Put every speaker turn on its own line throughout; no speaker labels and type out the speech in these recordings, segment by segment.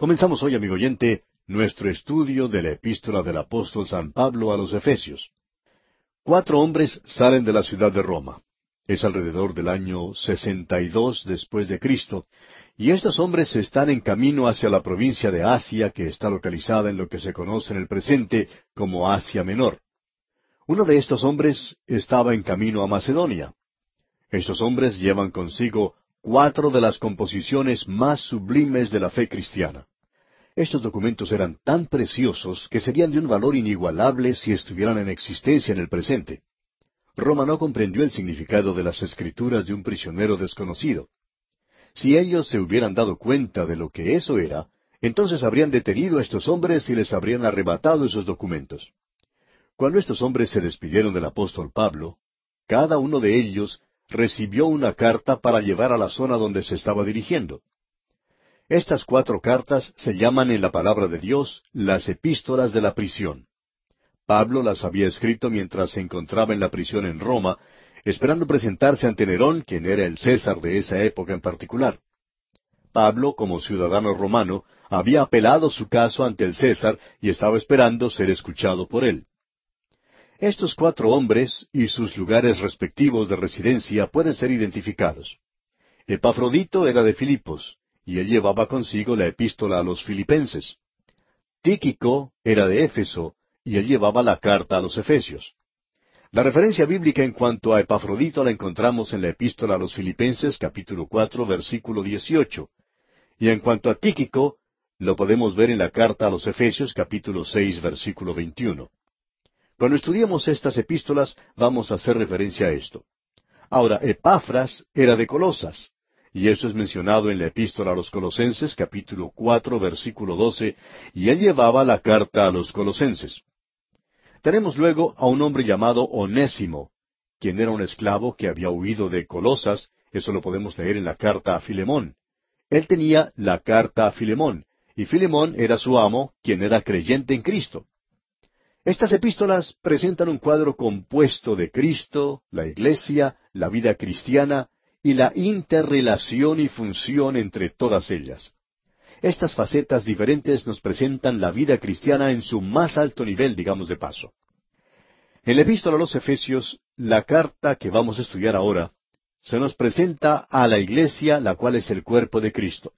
Comenzamos hoy, amigo oyente, nuestro estudio de la epístola del apóstol San Pablo a los Efesios. Cuatro hombres salen de la ciudad de Roma. Es alrededor del año sesenta y dos después de Cristo, y estos hombres están en camino hacia la provincia de Asia, que está localizada en lo que se conoce en el presente como Asia Menor. Uno de estos hombres estaba en camino a Macedonia. Estos hombres llevan consigo cuatro de las composiciones más sublimes de la fe cristiana. Estos documentos eran tan preciosos que serían de un valor inigualable si estuvieran en existencia en el presente. Roma no comprendió el significado de las escrituras de un prisionero desconocido. Si ellos se hubieran dado cuenta de lo que eso era, entonces habrían detenido a estos hombres y les habrían arrebatado esos documentos. Cuando estos hombres se despidieron del apóstol Pablo, cada uno de ellos recibió una carta para llevar a la zona donde se estaba dirigiendo. Estas cuatro cartas se llaman en la palabra de Dios las epístolas de la prisión. Pablo las había escrito mientras se encontraba en la prisión en Roma, esperando presentarse ante Nerón, quien era el César de esa época en particular. Pablo, como ciudadano romano, había apelado su caso ante el César y estaba esperando ser escuchado por él. Estos cuatro hombres y sus lugares respectivos de residencia pueden ser identificados. Epafrodito era de Filipos, y él llevaba consigo la epístola a los filipenses. Tíquico era de Éfeso, y él llevaba la carta a los Efesios. La referencia bíblica en cuanto a Epafrodito la encontramos en la epístola a los Filipenses capítulo cuatro versículo dieciocho. Y en cuanto a Tíquico, lo podemos ver en la carta a los Efesios capítulo seis versículo veintiuno. Cuando estudiemos estas epístolas vamos a hacer referencia a esto. Ahora, Epafras era de Colosas, y eso es mencionado en la epístola a los Colosenses, capítulo cuatro, versículo doce, y él llevaba la carta a los Colosenses. Tenemos luego a un hombre llamado Onésimo, quien era un esclavo que había huido de Colosas, eso lo podemos leer en la carta a Filemón. Él tenía la carta a Filemón, y Filemón era su amo, quien era creyente en Cristo. Estas epístolas presentan un cuadro compuesto de Cristo, la Iglesia, la vida cristiana y la interrelación y función entre todas ellas. Estas facetas diferentes nos presentan la vida cristiana en su más alto nivel, digamos de paso. En la epístola a los Efesios, la carta que vamos a estudiar ahora, se nos presenta a la iglesia, la cual es el cuerpo de Cristo.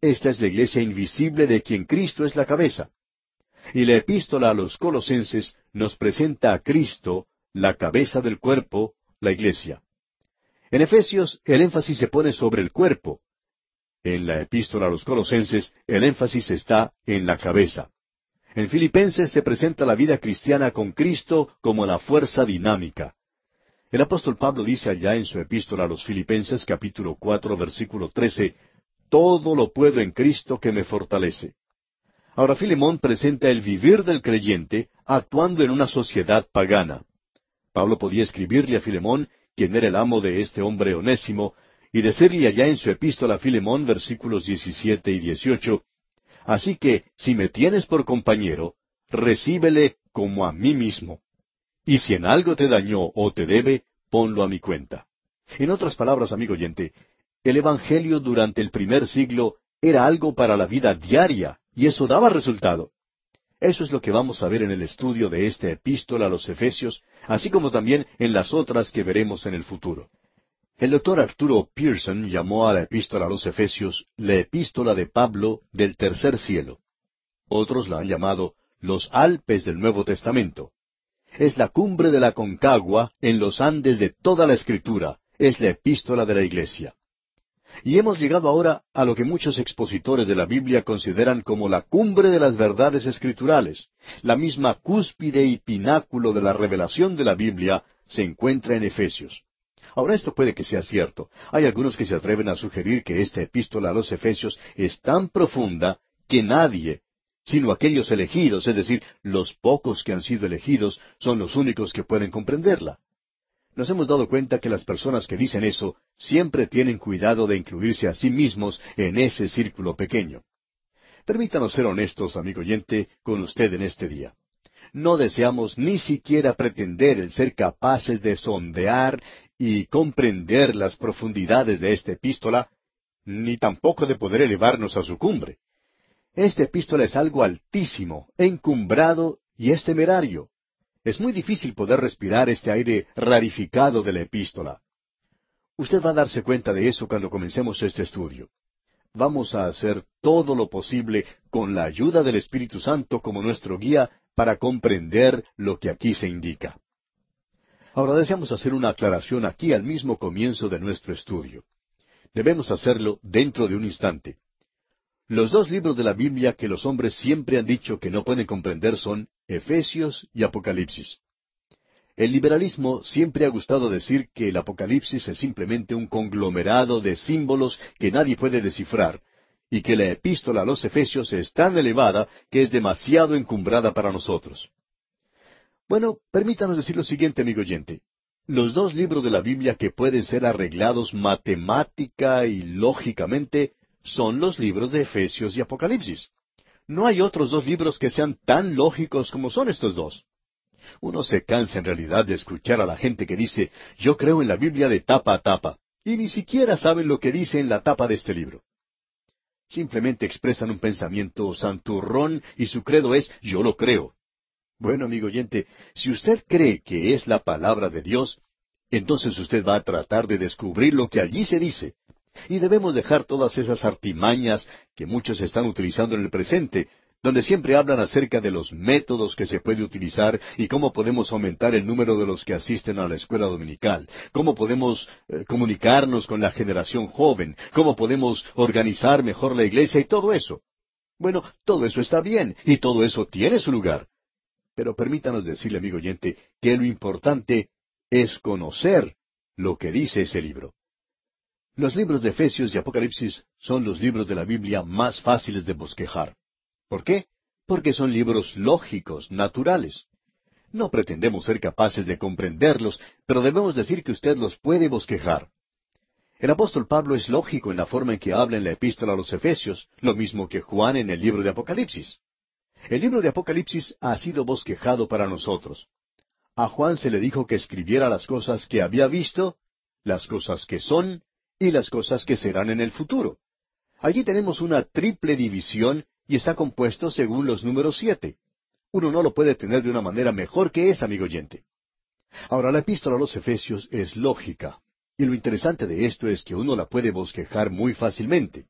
Esta es la iglesia invisible de quien Cristo es la cabeza. Y la epístola a los colosenses nos presenta a Cristo, la cabeza del cuerpo, la iglesia. En Efesios el énfasis se pone sobre el cuerpo. En la epístola a los colosenses el énfasis está en la cabeza. En Filipenses se presenta la vida cristiana con Cristo como la fuerza dinámica. El apóstol Pablo dice allá en su epístola a los Filipenses capítulo cuatro versículo trece, Todo lo puedo en Cristo que me fortalece. Ahora Filemón presenta el vivir del creyente actuando en una sociedad pagana. Pablo podía escribirle a Filemón quien era el amo de este hombre onésimo, y decirle allá en su epístola a Filemón, versículos 17 y 18, Así que, si me tienes por compañero, recíbele como a mí mismo. Y si en algo te dañó o te debe, ponlo a mi cuenta. En otras palabras, amigo oyente, el Evangelio durante el primer siglo era algo para la vida diaria, y eso daba resultado. Eso es lo que vamos a ver en el estudio de esta epístola a los Efesios, así como también en las otras que veremos en el futuro. El doctor Arturo Pearson llamó a la epístola a los Efesios la epístola de Pablo del tercer cielo. Otros la han llamado los Alpes del Nuevo Testamento. Es la cumbre de la Concagua en los Andes de toda la Escritura. Es la epístola de la Iglesia. Y hemos llegado ahora a lo que muchos expositores de la Biblia consideran como la cumbre de las verdades escriturales. La misma cúspide y pináculo de la revelación de la Biblia se encuentra en Efesios. Ahora esto puede que sea cierto. Hay algunos que se atreven a sugerir que esta epístola a los Efesios es tan profunda que nadie, sino aquellos elegidos, es decir, los pocos que han sido elegidos, son los únicos que pueden comprenderla nos hemos dado cuenta que las personas que dicen eso siempre tienen cuidado de incluirse a sí mismos en ese círculo pequeño. Permítanos ser honestos, amigo oyente, con usted en este día. No deseamos ni siquiera pretender el ser capaces de sondear y comprender las profundidades de esta epístola, ni tampoco de poder elevarnos a su cumbre. Esta epístola es algo altísimo, encumbrado y es temerario. Es muy difícil poder respirar este aire rarificado de la epístola. Usted va a darse cuenta de eso cuando comencemos este estudio. Vamos a hacer todo lo posible con la ayuda del Espíritu Santo como nuestro guía para comprender lo que aquí se indica. Ahora deseamos hacer una aclaración aquí al mismo comienzo de nuestro estudio. Debemos hacerlo dentro de un instante. Los dos libros de la Biblia que los hombres siempre han dicho que no pueden comprender son Efesios y Apocalipsis. El liberalismo siempre ha gustado decir que el Apocalipsis es simplemente un conglomerado de símbolos que nadie puede descifrar, y que la epístola a los Efesios es tan elevada que es demasiado encumbrada para nosotros. Bueno, permítanos decir lo siguiente, amigo oyente. Los dos libros de la Biblia que pueden ser arreglados matemática y lógicamente son los libros de Efesios y Apocalipsis. No hay otros dos libros que sean tan lógicos como son estos dos. Uno se cansa en realidad de escuchar a la gente que dice, yo creo en la Biblia de tapa a tapa, y ni siquiera saben lo que dice en la tapa de este libro. Simplemente expresan un pensamiento santurrón y su credo es yo lo creo. Bueno, amigo oyente, si usted cree que es la palabra de Dios, entonces usted va a tratar de descubrir lo que allí se dice. Y debemos dejar todas esas artimañas que muchos están utilizando en el presente, donde siempre hablan acerca de los métodos que se puede utilizar y cómo podemos aumentar el número de los que asisten a la escuela dominical, cómo podemos eh, comunicarnos con la generación joven, cómo podemos organizar mejor la iglesia y todo eso. Bueno, todo eso está bien y todo eso tiene su lugar. Pero permítanos decirle, amigo oyente, que lo importante es conocer lo que dice ese libro. Los libros de Efesios y Apocalipsis son los libros de la Biblia más fáciles de bosquejar. ¿Por qué? Porque son libros lógicos, naturales. No pretendemos ser capaces de comprenderlos, pero debemos decir que usted los puede bosquejar. El apóstol Pablo es lógico en la forma en que habla en la epístola a los Efesios, lo mismo que Juan en el libro de Apocalipsis. El libro de Apocalipsis ha sido bosquejado para nosotros. A Juan se le dijo que escribiera las cosas que había visto, las cosas que son y las cosas que serán en el futuro. Allí tenemos una triple división y está compuesto según los números siete. Uno no lo puede tener de una manera mejor que esa, amigo oyente. Ahora, la epístola a los Efesios es lógica, y lo interesante de esto es que uno la puede bosquejar muy fácilmente.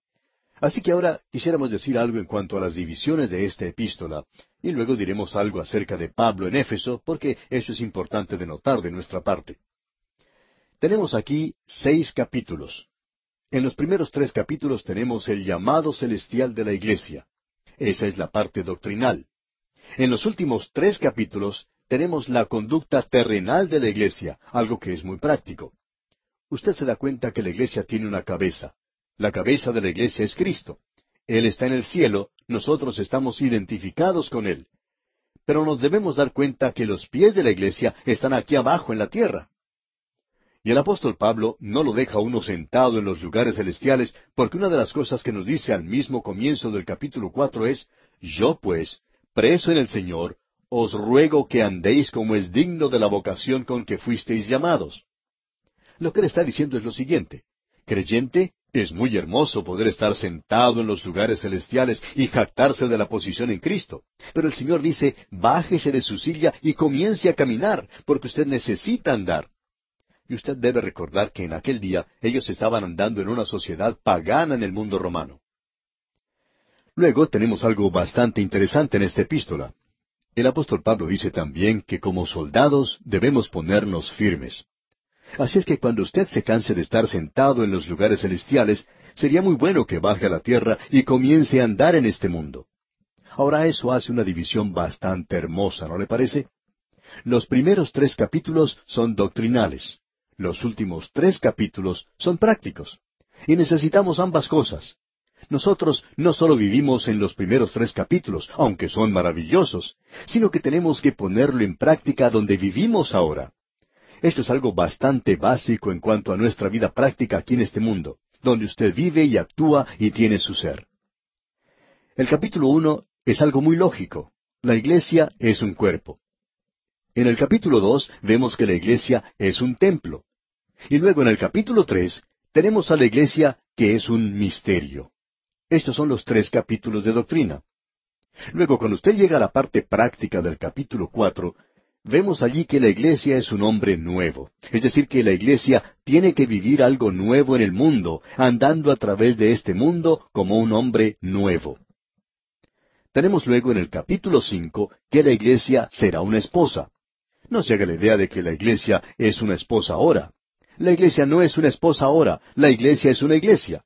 Así que ahora quisiéramos decir algo en cuanto a las divisiones de esta epístola, y luego diremos algo acerca de Pablo en Éfeso, porque eso es importante de notar de nuestra parte. Tenemos aquí seis capítulos. En los primeros tres capítulos tenemos el llamado celestial de la iglesia. Esa es la parte doctrinal. En los últimos tres capítulos tenemos la conducta terrenal de la iglesia, algo que es muy práctico. Usted se da cuenta que la iglesia tiene una cabeza. La cabeza de la iglesia es Cristo. Él está en el cielo, nosotros estamos identificados con Él. Pero nos debemos dar cuenta que los pies de la iglesia están aquí abajo en la tierra. Y el apóstol Pablo no lo deja uno sentado en los lugares celestiales, porque una de las cosas que nos dice al mismo comienzo del capítulo cuatro es, Yo pues, preso en el Señor, os ruego que andéis como es digno de la vocación con que fuisteis llamados. Lo que él está diciendo es lo siguiente. Creyente, es muy hermoso poder estar sentado en los lugares celestiales y jactarse de la posición en Cristo. Pero el Señor dice, bájese de su silla y comience a caminar, porque usted necesita andar. Y usted debe recordar que en aquel día ellos estaban andando en una sociedad pagana en el mundo romano. Luego tenemos algo bastante interesante en esta epístola. El apóstol Pablo dice también que como soldados debemos ponernos firmes. Así es que cuando usted se canse de estar sentado en los lugares celestiales, sería muy bueno que baje a la tierra y comience a andar en este mundo. Ahora eso hace una división bastante hermosa, ¿no le parece? Los primeros tres capítulos son doctrinales. Los últimos tres capítulos son prácticos. Y necesitamos ambas cosas. Nosotros no solo vivimos en los primeros tres capítulos, aunque son maravillosos, sino que tenemos que ponerlo en práctica donde vivimos ahora. Esto es algo bastante básico en cuanto a nuestra vida práctica aquí en este mundo, donde usted vive y actúa y tiene su ser. El capítulo uno es algo muy lógico. La iglesia es un cuerpo. En el capítulo dos vemos que la iglesia es un templo. Y luego en el capítulo tres tenemos a la iglesia que es un misterio. Estos son los tres capítulos de doctrina. Luego, cuando usted llega a la parte práctica del capítulo cuatro, vemos allí que la iglesia es un hombre nuevo. Es decir, que la iglesia tiene que vivir algo nuevo en el mundo, andando a través de este mundo como un hombre nuevo. Tenemos luego en el capítulo cinco que la iglesia será una esposa. No se haga la idea de que la iglesia es una esposa ahora. La iglesia no es una esposa ahora, la iglesia es una iglesia.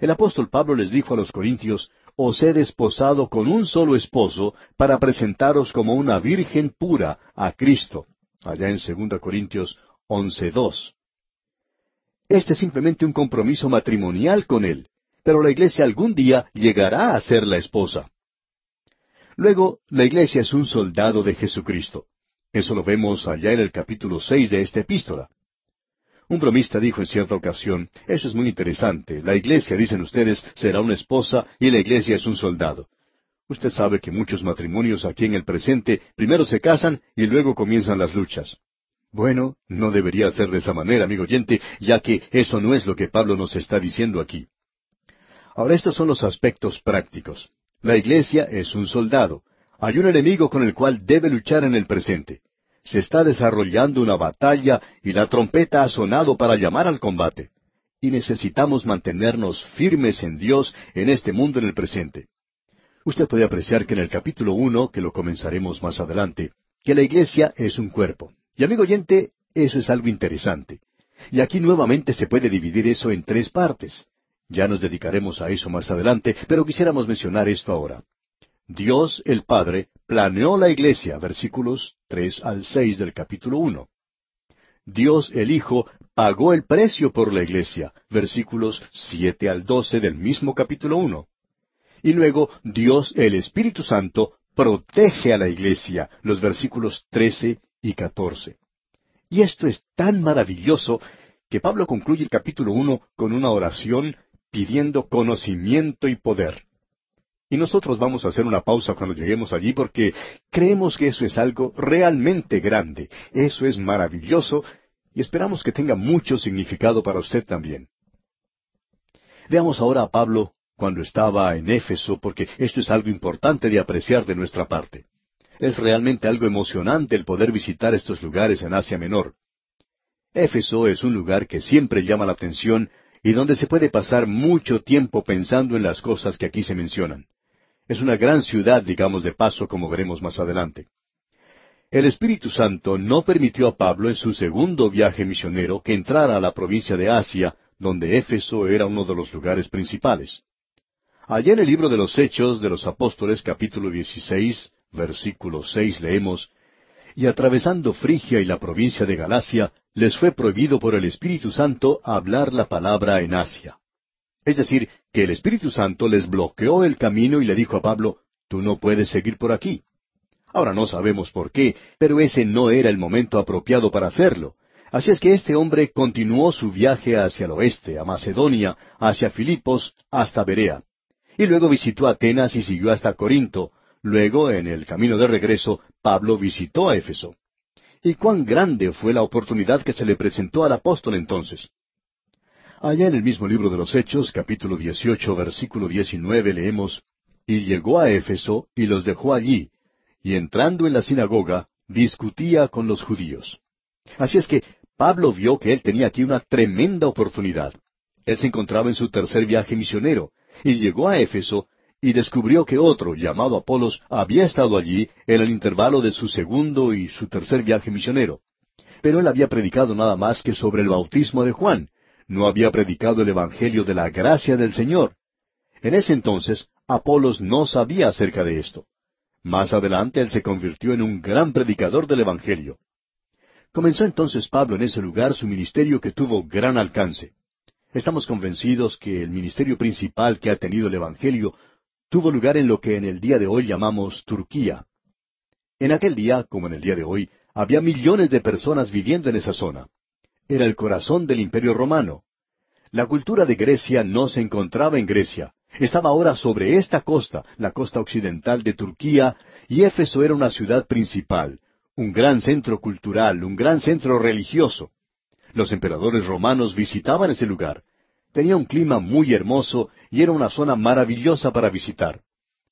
El apóstol Pablo les dijo a los corintios, os he desposado con un solo esposo para presentaros como una virgen pura a Cristo. Allá en 2 Corintios 11.2. Este es simplemente un compromiso matrimonial con él, pero la iglesia algún día llegará a ser la esposa. Luego, la iglesia es un soldado de Jesucristo. Eso lo vemos allá en el capítulo seis de esta epístola. Un bromista dijo en cierta ocasión, eso es muy interesante, la iglesia, dicen ustedes, será una esposa y la iglesia es un soldado. Usted sabe que muchos matrimonios aquí en el presente primero se casan y luego comienzan las luchas. Bueno, no debería ser de esa manera, amigo oyente, ya que eso no es lo que Pablo nos está diciendo aquí. Ahora estos son los aspectos prácticos. La iglesia es un soldado. Hay un enemigo con el cual debe luchar en el presente. Se está desarrollando una batalla y la trompeta ha sonado para llamar al combate. Y necesitamos mantenernos firmes en Dios en este mundo en el presente. Usted puede apreciar que en el capítulo uno, que lo comenzaremos más adelante, que la iglesia es un cuerpo. Y amigo oyente, eso es algo interesante. Y aquí nuevamente se puede dividir eso en tres partes. Ya nos dedicaremos a eso más adelante, pero quisiéramos mencionar esto ahora. Dios el Padre planeó la iglesia, versículos tres al seis del capítulo uno. Dios el Hijo pagó el precio por la iglesia, versículos siete al doce del mismo capítulo uno. Y luego Dios el Espíritu Santo protege a la iglesia, los versículos trece y catorce. Y esto es tan maravilloso que Pablo concluye el capítulo uno con una oración pidiendo conocimiento y poder. Y nosotros vamos a hacer una pausa cuando lleguemos allí porque creemos que eso es algo realmente grande, eso es maravilloso y esperamos que tenga mucho significado para usted también. Veamos ahora a Pablo cuando estaba en Éfeso porque esto es algo importante de apreciar de nuestra parte. Es realmente algo emocionante el poder visitar estos lugares en Asia Menor. Éfeso es un lugar que siempre llama la atención y donde se puede pasar mucho tiempo pensando en las cosas que aquí se mencionan. Es una gran ciudad, digamos de paso, como veremos más adelante. El Espíritu Santo no permitió a Pablo en su segundo viaje misionero que entrara a la provincia de Asia, donde Éfeso era uno de los lugares principales. Allá en el libro de los Hechos de los Apóstoles capítulo 16, versículo 6 leemos, Y atravesando Frigia y la provincia de Galacia, les fue prohibido por el Espíritu Santo hablar la palabra en Asia. Es decir, que el Espíritu Santo les bloqueó el camino y le dijo a Pablo, tú no puedes seguir por aquí. Ahora no sabemos por qué, pero ese no era el momento apropiado para hacerlo. Así es que este hombre continuó su viaje hacia el oeste, a Macedonia, hacia Filipos, hasta Berea. Y luego visitó Atenas y siguió hasta Corinto. Luego, en el camino de regreso, Pablo visitó a Éfeso. Y cuán grande fue la oportunidad que se le presentó al apóstol entonces. Allá en el mismo libro de los Hechos, capítulo 18, versículo 19, leemos, Y llegó a Éfeso y los dejó allí, y entrando en la sinagoga, discutía con los judíos. Así es que Pablo vio que él tenía aquí una tremenda oportunidad. Él se encontraba en su tercer viaje misionero, y llegó a Éfeso y descubrió que otro, llamado Apolos, había estado allí en el intervalo de su segundo y su tercer viaje misionero. Pero él había predicado nada más que sobre el bautismo de Juan, no había predicado el Evangelio de la gracia del Señor. En ese entonces, Apolos no sabía acerca de esto. Más adelante él se convirtió en un gran predicador del Evangelio. Comenzó entonces Pablo en ese lugar su ministerio que tuvo gran alcance. Estamos convencidos que el ministerio principal que ha tenido el Evangelio tuvo lugar en lo que en el día de hoy llamamos Turquía. En aquel día, como en el día de hoy, había millones de personas viviendo en esa zona. Era el corazón del imperio romano. La cultura de Grecia no se encontraba en Grecia, estaba ahora sobre esta costa, la costa occidental de Turquía, y Éfeso era una ciudad principal, un gran centro cultural, un gran centro religioso. Los emperadores romanos visitaban ese lugar, Tenía un clima muy hermoso y era una zona maravillosa para visitar.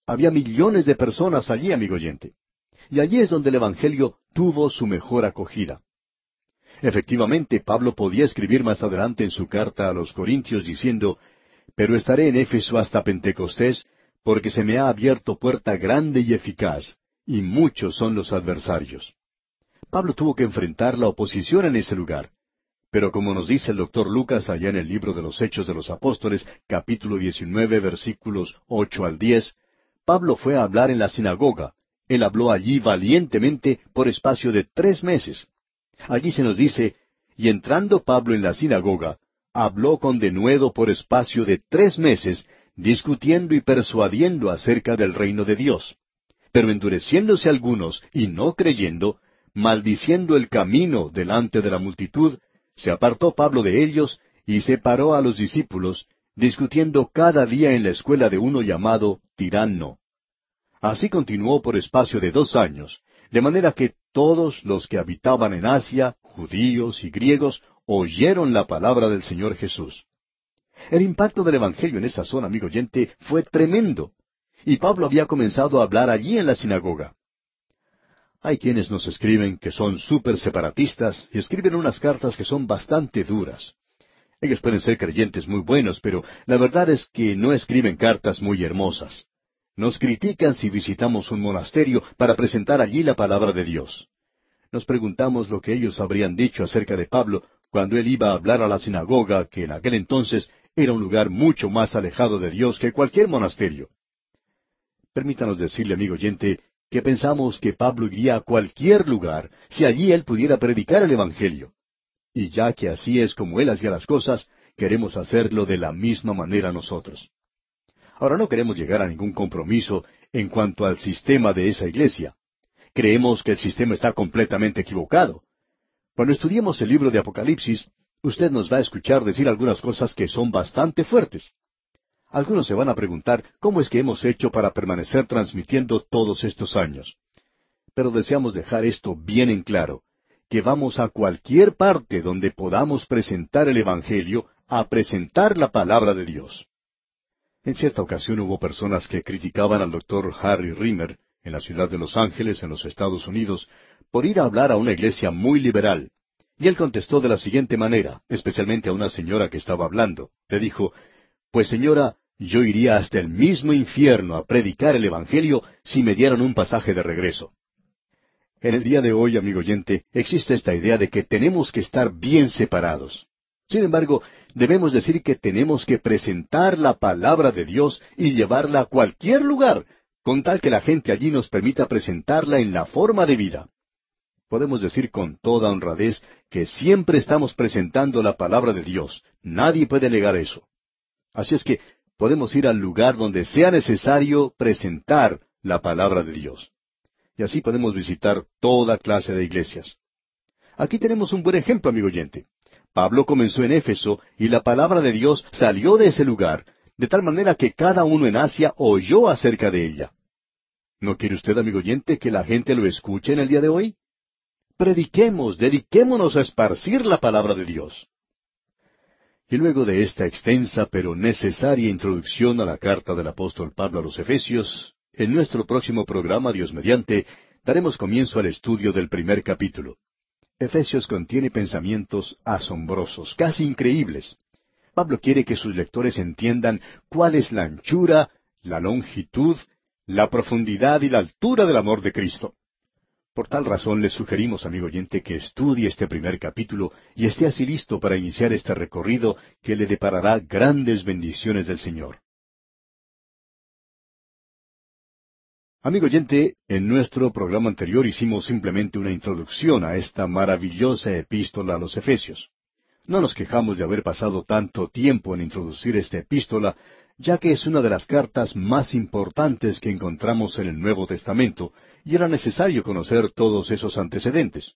Había millones de personas allí, amigo oyente. Y allí es donde el Evangelio tuvo su mejor acogida. Efectivamente, Pablo podía escribir más adelante en su carta a los Corintios diciendo, Pero estaré en Éfeso hasta Pentecostés, porque se me ha abierto puerta grande y eficaz, y muchos son los adversarios. Pablo tuvo que enfrentar la oposición en ese lugar. Pero como nos dice el doctor Lucas allá en el libro de los Hechos de los Apóstoles, capítulo 19, versículos ocho al diez, Pablo fue a hablar en la sinagoga. Él habló allí valientemente por espacio de tres meses. Allí se nos dice, y entrando Pablo en la sinagoga, habló con denuedo por espacio de tres meses, discutiendo y persuadiendo acerca del reino de Dios. Pero endureciéndose algunos y no creyendo, maldiciendo el camino delante de la multitud, se apartó Pablo de ellos y separó a los discípulos, discutiendo cada día en la escuela de uno llamado Tirano. Así continuó por espacio de dos años, de manera que todos los que habitaban en Asia, judíos y griegos, oyeron la palabra del Señor Jesús. El impacto del Evangelio en esa zona, amigo oyente, fue tremendo. Y Pablo había comenzado a hablar allí en la sinagoga. Hay quienes nos escriben que son súper separatistas y escriben unas cartas que son bastante duras. Ellos pueden ser creyentes muy buenos, pero la verdad es que no escriben cartas muy hermosas. Nos critican si visitamos un monasterio para presentar allí la palabra de Dios. Nos preguntamos lo que ellos habrían dicho acerca de Pablo cuando él iba a hablar a la sinagoga, que en aquel entonces era un lugar mucho más alejado de Dios que cualquier monasterio. Permítanos decirle, amigo oyente, que pensamos que Pablo iría a cualquier lugar si allí él pudiera predicar el Evangelio. Y ya que así es como él hacía las cosas, queremos hacerlo de la misma manera nosotros. Ahora no queremos llegar a ningún compromiso en cuanto al sistema de esa iglesia. Creemos que el sistema está completamente equivocado. Cuando estudiemos el libro de Apocalipsis, usted nos va a escuchar decir algunas cosas que son bastante fuertes. Algunos se van a preguntar cómo es que hemos hecho para permanecer transmitiendo todos estos años. Pero deseamos dejar esto bien en claro, que vamos a cualquier parte donde podamos presentar el Evangelio a presentar la palabra de Dios. En cierta ocasión hubo personas que criticaban al doctor Harry Rimmer en la ciudad de Los Ángeles, en los Estados Unidos, por ir a hablar a una iglesia muy liberal. Y él contestó de la siguiente manera, especialmente a una señora que estaba hablando. Le dijo, Pues señora, yo iría hasta el mismo infierno a predicar el Evangelio si me dieran un pasaje de regreso. En el día de hoy, amigo oyente, existe esta idea de que tenemos que estar bien separados. Sin embargo, debemos decir que tenemos que presentar la palabra de Dios y llevarla a cualquier lugar, con tal que la gente allí nos permita presentarla en la forma de vida. Podemos decir con toda honradez que siempre estamos presentando la palabra de Dios. Nadie puede negar eso. Así es que podemos ir al lugar donde sea necesario presentar la palabra de Dios. Y así podemos visitar toda clase de iglesias. Aquí tenemos un buen ejemplo, amigo oyente. Pablo comenzó en Éfeso y la palabra de Dios salió de ese lugar, de tal manera que cada uno en Asia oyó acerca de ella. ¿No quiere usted, amigo oyente, que la gente lo escuche en el día de hoy? Prediquemos, dediquémonos a esparcir la palabra de Dios. Y luego de esta extensa pero necesaria introducción a la carta del apóstol Pablo a los Efesios, en nuestro próximo programa, Dios mediante, daremos comienzo al estudio del primer capítulo. Efesios contiene pensamientos asombrosos, casi increíbles. Pablo quiere que sus lectores entiendan cuál es la anchura, la longitud, la profundidad y la altura del amor de Cristo. Por tal razón le sugerimos, amigo oyente, que estudie este primer capítulo y esté así listo para iniciar este recorrido que le deparará grandes bendiciones del Señor. Amigo oyente, en nuestro programa anterior hicimos simplemente una introducción a esta maravillosa epístola a los Efesios. No nos quejamos de haber pasado tanto tiempo en introducir esta epístola, ya que es una de las cartas más importantes que encontramos en el Nuevo Testamento, y era necesario conocer todos esos antecedentes.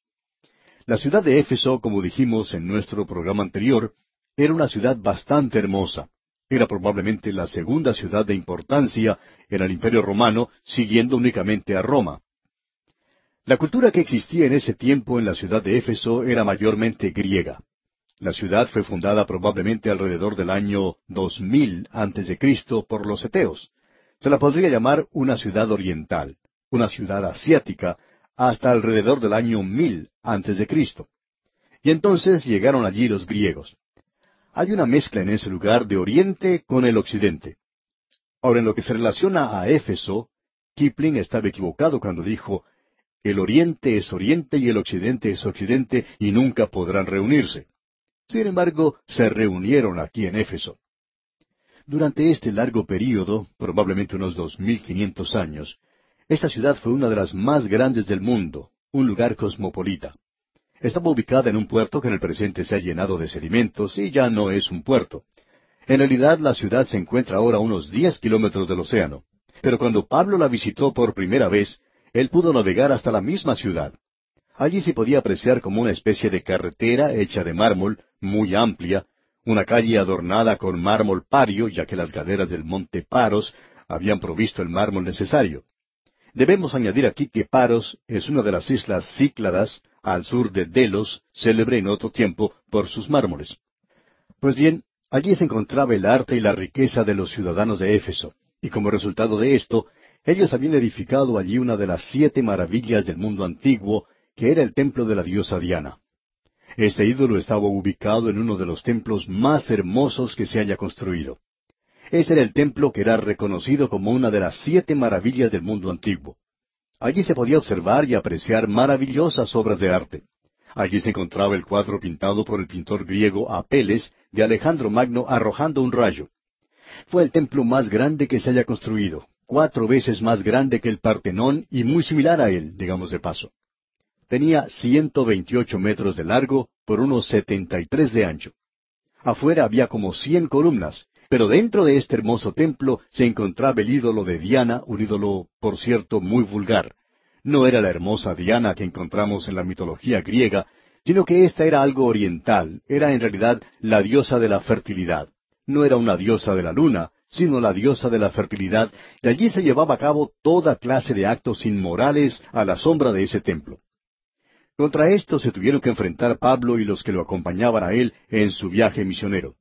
La ciudad de Éfeso, como dijimos en nuestro programa anterior, era una ciudad bastante hermosa. Era probablemente la segunda ciudad de importancia en el Imperio romano, siguiendo únicamente a Roma. La cultura que existía en ese tiempo en la ciudad de Éfeso era mayormente griega. La ciudad fue fundada probablemente alrededor del año 2000 antes de Cristo por los eteos. Se la podría llamar una ciudad oriental, una ciudad asiática, hasta alrededor del año 1000 antes de Cristo. Y entonces llegaron allí los griegos. Hay una mezcla en ese lugar de Oriente con el Occidente. Ahora, en lo que se relaciona a Éfeso, Kipling estaba equivocado cuando dijo, el Oriente es Oriente y el Occidente es Occidente y nunca podrán reunirse. Sin embargo, se reunieron aquí en Éfeso. Durante este largo período, probablemente unos dos mil quinientos años, esta ciudad fue una de las más grandes del mundo, un lugar cosmopolita. Estaba ubicada en un puerto que en el presente se ha llenado de sedimentos y ya no es un puerto. En realidad la ciudad se encuentra ahora a unos diez kilómetros del océano. Pero cuando Pablo la visitó por primera vez, él pudo navegar hasta la misma ciudad. Allí se podía apreciar como una especie de carretera hecha de mármol, muy amplia, una calle adornada con mármol pario, ya que las gaderas del monte Paros habían provisto el mármol necesario. Debemos añadir aquí que Paros es una de las islas Cícladas al sur de Delos, célebre en otro tiempo por sus mármoles. Pues bien, allí se encontraba el arte y la riqueza de los ciudadanos de Éfeso, y como resultado de esto, ellos habían edificado allí una de las siete maravillas del mundo antiguo, que era el templo de la diosa Diana. Este ídolo estaba ubicado en uno de los templos más hermosos que se haya construido. Ese era el templo que era reconocido como una de las siete maravillas del mundo antiguo. Allí se podía observar y apreciar maravillosas obras de arte. Allí se encontraba el cuadro pintado por el pintor griego Apeles de Alejandro Magno arrojando un rayo. Fue el templo más grande que se haya construido, cuatro veces más grande que el Partenón y muy similar a él, digamos de paso. Tenía ciento veintiocho metros de largo por unos setenta y tres de ancho. Afuera había como cien columnas, pero dentro de este hermoso templo se encontraba el ídolo de Diana, un ídolo, por cierto, muy vulgar. No era la hermosa Diana que encontramos en la mitología griega, sino que ésta era algo oriental, era en realidad la diosa de la fertilidad. No era una diosa de la luna, sino la diosa de la fertilidad, y allí se llevaba a cabo toda clase de actos inmorales a la sombra de ese templo. Contra esto se tuvieron que enfrentar Pablo y los que lo acompañaban a él en su viaje misionero.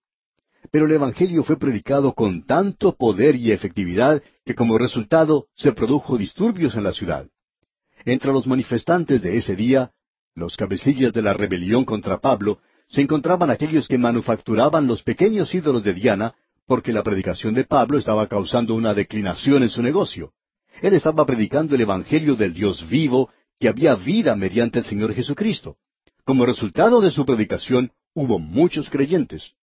Pero el Evangelio fue predicado con tanto poder y efectividad que como resultado se produjo disturbios en la ciudad. Entre los manifestantes de ese día, los cabecillas de la rebelión contra Pablo, se encontraban aquellos que manufacturaban los pequeños ídolos de Diana, porque la predicación de Pablo estaba causando una declinación en su negocio. Él estaba predicando el Evangelio del Dios vivo, que había vida mediante el Señor Jesucristo. Como resultado de su predicación, hubo muchos creyentes.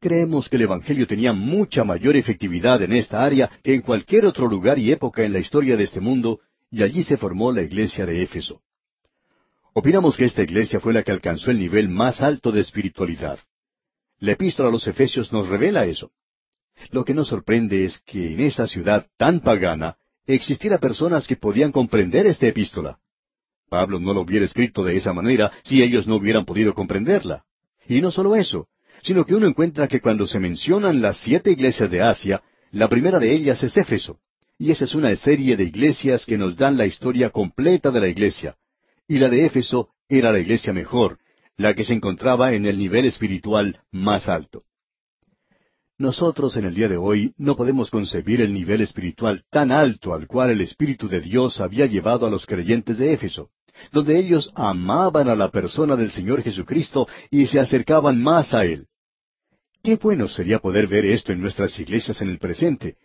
Creemos que el Evangelio tenía mucha mayor efectividad en esta área que en cualquier otro lugar y época en la historia de este mundo, y allí se formó la iglesia de Éfeso. Opinamos que esta iglesia fue la que alcanzó el nivel más alto de espiritualidad. La epístola a los Efesios nos revela eso. Lo que nos sorprende es que en esa ciudad tan pagana existiera personas que podían comprender esta epístola. Pablo no lo hubiera escrito de esa manera si ellos no hubieran podido comprenderla. Y no solo eso, sino que uno encuentra que cuando se mencionan las siete iglesias de Asia, la primera de ellas es Éfeso. Y esa es una serie de iglesias que nos dan la historia completa de la iglesia. Y la de Éfeso era la iglesia mejor, la que se encontraba en el nivel espiritual más alto. Nosotros en el día de hoy no podemos concebir el nivel espiritual tan alto al cual el Espíritu de Dios había llevado a los creyentes de Éfeso donde ellos amaban a la persona del Señor Jesucristo y se acercaban más a Él. Qué bueno sería poder ver esto en nuestras iglesias en el presente,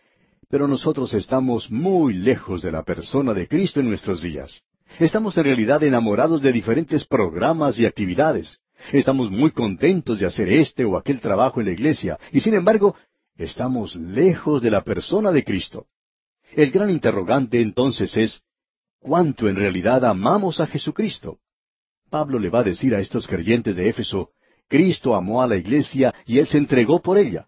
pero nosotros estamos muy lejos de la persona de Cristo en nuestros días. Estamos en realidad enamorados de diferentes programas y actividades. Estamos muy contentos de hacer este o aquel trabajo en la iglesia, y sin embargo, estamos lejos de la persona de Cristo. El gran interrogante entonces es, ¿cuánto en realidad amamos a Jesucristo? Pablo le va a decir a estos creyentes de Éfeso, Cristo amó a la iglesia y Él se entregó por ella.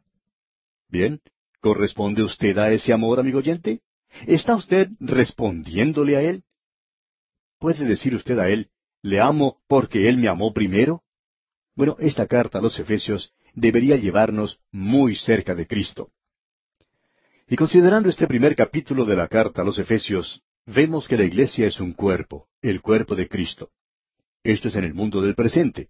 Bien, ¿corresponde usted a ese amor, amigo oyente? ¿Está usted respondiéndole a Él? ¿Puede decir usted a Él, le amo porque Él me amó primero? Bueno, esta carta a los Efesios debería llevarnos muy cerca de Cristo. Y considerando este primer capítulo de la carta a los Efesios, vemos que la iglesia es un cuerpo, el cuerpo de Cristo. Esto es en el mundo del presente.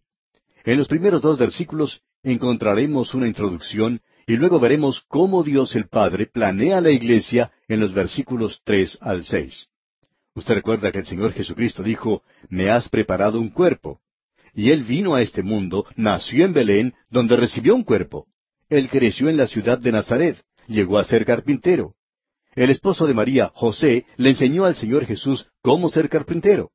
En los primeros dos versículos encontraremos una introducción y luego veremos cómo Dios el Padre planea la iglesia en los versículos tres al seis. Usted recuerda que el Señor Jesucristo dijo, Me has preparado un cuerpo. Y Él vino a este mundo, nació en Belén, donde recibió un cuerpo. Él creció en la ciudad de Nazaret, llegó a ser carpintero. El esposo de María, José, le enseñó al Señor Jesús cómo ser carpintero.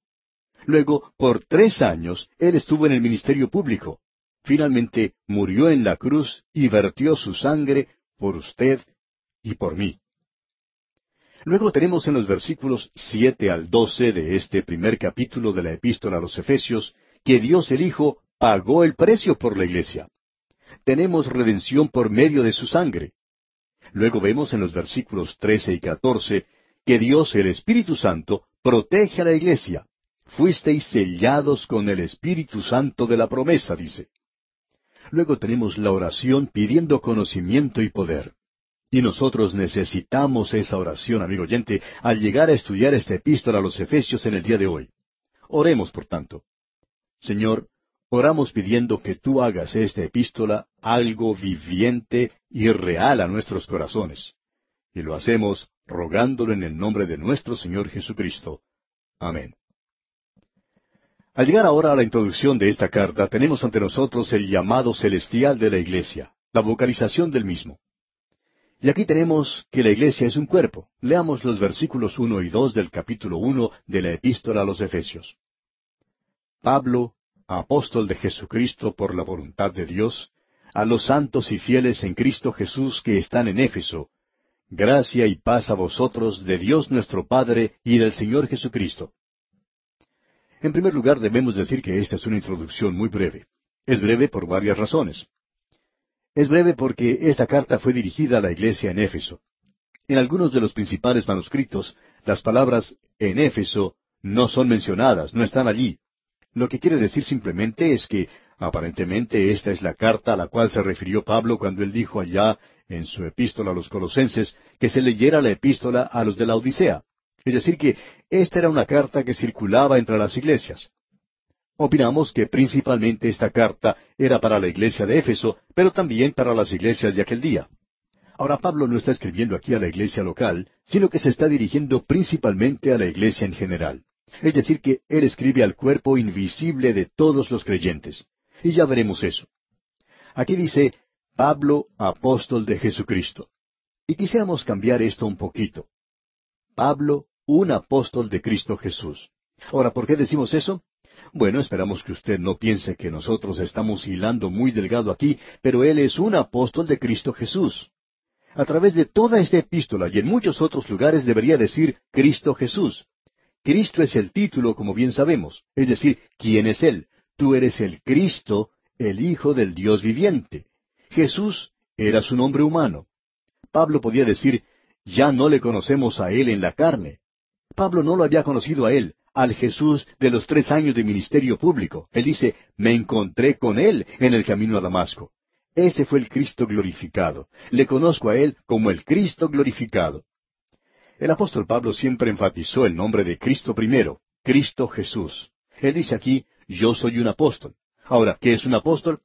Luego, por tres años, Él estuvo en el ministerio público. Finalmente, murió en la cruz y vertió su sangre por usted y por mí. Luego tenemos en los versículos siete al doce de este primer capítulo de la epístola a los Efesios que Dios el Hijo pagó el precio por la iglesia. Tenemos redención por medio de su sangre. Luego vemos en los versículos trece y catorce que Dios el Espíritu Santo protege a la iglesia. Fuisteis sellados con el Espíritu Santo de la promesa, dice. Luego tenemos la oración pidiendo conocimiento y poder. Y nosotros necesitamos esa oración, amigo oyente, al llegar a estudiar esta epístola a los Efesios en el día de hoy. Oremos, por tanto. Señor, oramos pidiendo que tú hagas esta epístola algo viviente y real a nuestros corazones. Y lo hacemos rogándolo en el nombre de nuestro Señor Jesucristo. Amén. Al llegar ahora a la introducción de esta carta, tenemos ante nosotros el llamado celestial de la Iglesia, la vocalización del mismo. Y aquí tenemos que la iglesia es un cuerpo. Leamos los versículos uno y dos del capítulo uno de la epístola a los Efesios. Pablo, apóstol de Jesucristo por la voluntad de Dios, a los santos y fieles en Cristo Jesús que están en Éfeso, gracia y paz a vosotros de Dios nuestro Padre y del Señor Jesucristo. En primer lugar debemos decir que esta es una introducción muy breve. Es breve por varias razones. Es breve porque esta carta fue dirigida a la iglesia en Éfeso. En algunos de los principales manuscritos, las palabras en Éfeso no son mencionadas, no están allí. Lo que quiere decir simplemente es que aparentemente esta es la carta a la cual se refirió Pablo cuando él dijo allá en su epístola a los colosenses que se leyera la epístola a los de la Odisea. Es decir, que esta era una carta que circulaba entre las iglesias. Opinamos que principalmente esta carta era para la iglesia de Éfeso, pero también para las iglesias de aquel día. Ahora Pablo no está escribiendo aquí a la iglesia local, sino que se está dirigiendo principalmente a la iglesia en general. Es decir, que él escribe al cuerpo invisible de todos los creyentes. Y ya veremos eso. Aquí dice, Pablo, apóstol de Jesucristo. Y quisiéramos cambiar esto un poquito. Pablo, un apóstol de Cristo Jesús. Ahora, ¿por qué decimos eso? Bueno, esperamos que usted no piense que nosotros estamos hilando muy delgado aquí, pero él es un apóstol de Cristo Jesús. A través de toda esta epístola y en muchos otros lugares debería decir Cristo Jesús. Cristo es el título, como bien sabemos, es decir, ¿quién es Él? Tú eres el Cristo, el Hijo del Dios viviente. Jesús era su nombre humano. Pablo podía decir, ya no le conocemos a Él en la carne. Pablo no lo había conocido a Él, al Jesús de los tres años de ministerio público. Él dice, me encontré con Él en el camino a Damasco. Ese fue el Cristo glorificado. Le conozco a Él como el Cristo glorificado. El apóstol Pablo siempre enfatizó el nombre de Cristo primero, Cristo Jesús. Él dice aquí, yo soy un apóstol. Ahora, ¿qué es un apóstol?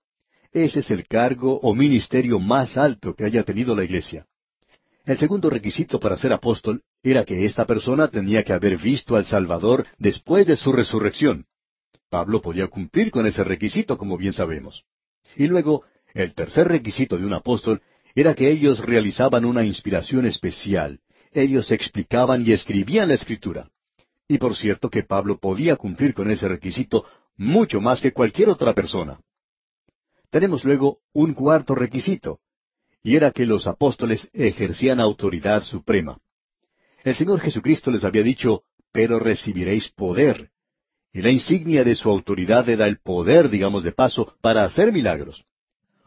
Ese es el cargo o ministerio más alto que haya tenido la iglesia. El segundo requisito para ser apóstol era que esta persona tenía que haber visto al Salvador después de su resurrección. Pablo podía cumplir con ese requisito, como bien sabemos. Y luego, el tercer requisito de un apóstol era que ellos realizaban una inspiración especial. Ellos explicaban y escribían la escritura. Y por cierto que Pablo podía cumplir con ese requisito mucho más que cualquier otra persona. Tenemos luego un cuarto requisito, y era que los apóstoles ejercían autoridad suprema. El Señor Jesucristo les había dicho, pero recibiréis poder. Y la insignia de su autoridad era el poder, digamos de paso, para hacer milagros.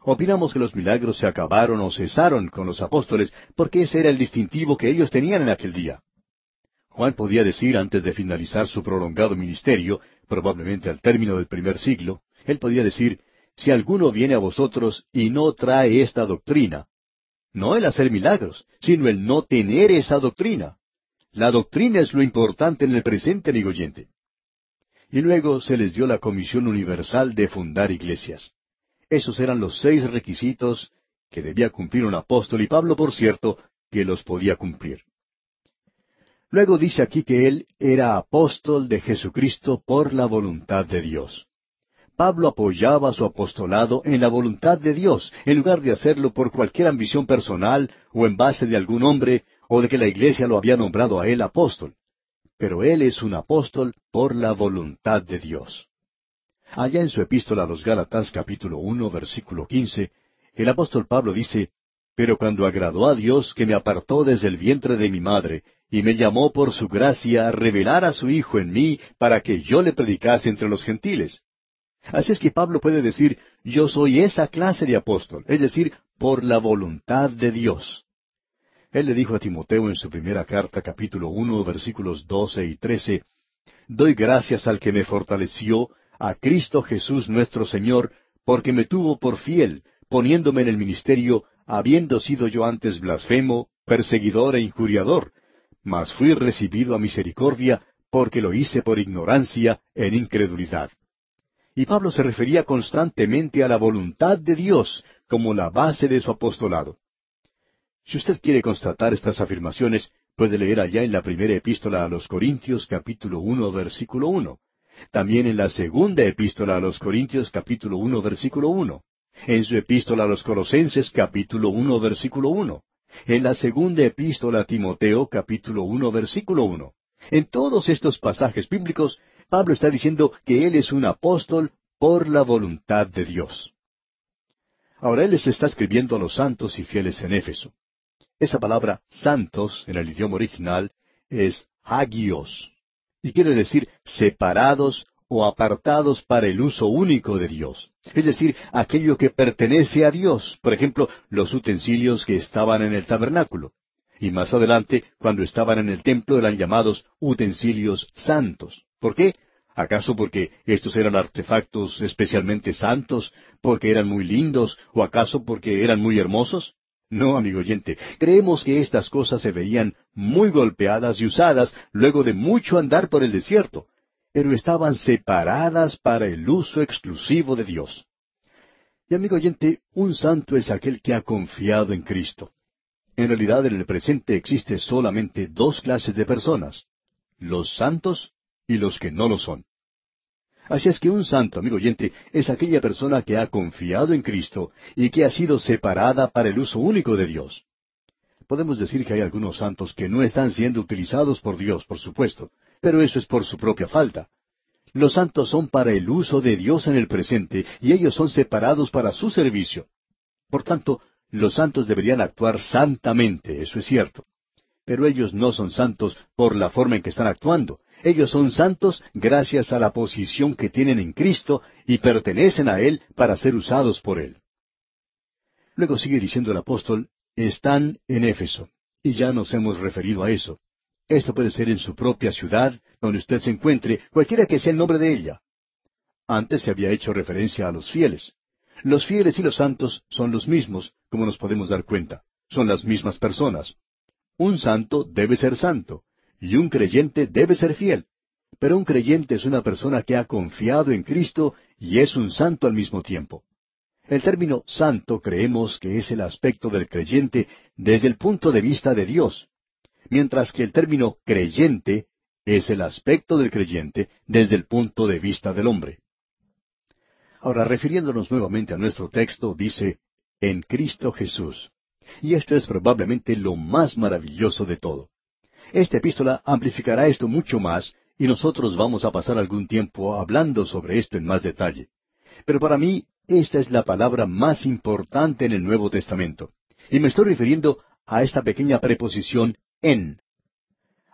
Opinamos que los milagros se acabaron o cesaron con los apóstoles porque ese era el distintivo que ellos tenían en aquel día. Juan podía decir antes de finalizar su prolongado ministerio, probablemente al término del primer siglo, él podía decir, si alguno viene a vosotros y no trae esta doctrina, no el hacer milagros, sino el no tener esa doctrina. La doctrina es lo importante en el presente, amigo oyente. y luego se les dio la comisión universal de fundar iglesias. Esos eran los seis requisitos que debía cumplir un apóstol, y Pablo, por cierto, que los podía cumplir. Luego dice aquí que él era apóstol de Jesucristo por la voluntad de Dios. Pablo apoyaba su apostolado en la voluntad de Dios, en lugar de hacerlo por cualquier ambición personal o en base de algún hombre o de que la iglesia lo había nombrado a él apóstol. Pero él es un apóstol por la voluntad de Dios. Allá en su epístola a los Gálatas capítulo uno versículo quince, el apóstol Pablo dice, Pero cuando agradó a Dios que me apartó desde el vientre de mi madre, y me llamó por su gracia a revelar a su Hijo en mí para que yo le predicase entre los gentiles. Así es que Pablo puede decir, yo soy esa clase de apóstol, es decir, por la voluntad de Dios. Él le dijo a Timoteo en su primera carta, capítulo uno, versículos doce y trece, Doy gracias al que me fortaleció, a Cristo Jesús nuestro Señor, porque me tuvo por fiel, poniéndome en el ministerio, habiendo sido yo antes blasfemo, perseguidor e injuriador, mas fui recibido a misericordia, porque lo hice por ignorancia, en incredulidad. Y Pablo se refería constantemente a la voluntad de Dios como la base de su apostolado. Si usted quiere constatar estas afirmaciones, puede leer allá en la primera epístola a los Corintios capítulo uno versículo uno. También en la segunda epístola a los Corintios capítulo uno versículo uno. En su epístola a los Colosenses capítulo uno versículo uno. En la segunda epístola a Timoteo capítulo uno versículo uno. En todos estos pasajes bíblicos Pablo está diciendo que él es un apóstol por la voluntad de Dios. Ahora él les está escribiendo a los santos y fieles en Éfeso. Esa palabra santos en el idioma original es hagios, y quiere decir separados o apartados para el uso único de Dios. Es decir, aquello que pertenece a Dios, por ejemplo, los utensilios que estaban en el tabernáculo. Y más adelante, cuando estaban en el templo, eran llamados utensilios santos. ¿Por qué? ¿Acaso porque estos eran artefactos especialmente santos, porque eran muy lindos, o acaso porque eran muy hermosos? No, amigo oyente, creemos que estas cosas se veían muy golpeadas y usadas luego de mucho andar por el desierto, pero estaban separadas para el uso exclusivo de Dios. Y amigo oyente, un santo es aquel que ha confiado en Cristo. En realidad en el presente existe solamente dos clases de personas, los santos y los que no lo son. Así es que un santo, amigo oyente, es aquella persona que ha confiado en Cristo y que ha sido separada para el uso único de Dios. Podemos decir que hay algunos santos que no están siendo utilizados por Dios, por supuesto, pero eso es por su propia falta. Los santos son para el uso de Dios en el presente y ellos son separados para su servicio. Por tanto, los santos deberían actuar santamente, eso es cierto. Pero ellos no son santos por la forma en que están actuando. Ellos son santos gracias a la posición que tienen en Cristo y pertenecen a Él para ser usados por Él. Luego sigue diciendo el apóstol, están en Éfeso. Y ya nos hemos referido a eso. Esto puede ser en su propia ciudad, donde usted se encuentre, cualquiera que sea el nombre de ella. Antes se había hecho referencia a los fieles. Los fieles y los santos son los mismos, como nos podemos dar cuenta. Son las mismas personas. Un santo debe ser santo, y un creyente debe ser fiel. Pero un creyente es una persona que ha confiado en Cristo y es un santo al mismo tiempo. El término santo creemos que es el aspecto del creyente desde el punto de vista de Dios, mientras que el término creyente es el aspecto del creyente desde el punto de vista del hombre. Ahora, refiriéndonos nuevamente a nuestro texto, dice, en Cristo Jesús. Y esto es probablemente lo más maravilloso de todo. Esta epístola amplificará esto mucho más y nosotros vamos a pasar algún tiempo hablando sobre esto en más detalle. Pero para mí, esta es la palabra más importante en el Nuevo Testamento. Y me estoy refiriendo a esta pequeña preposición en.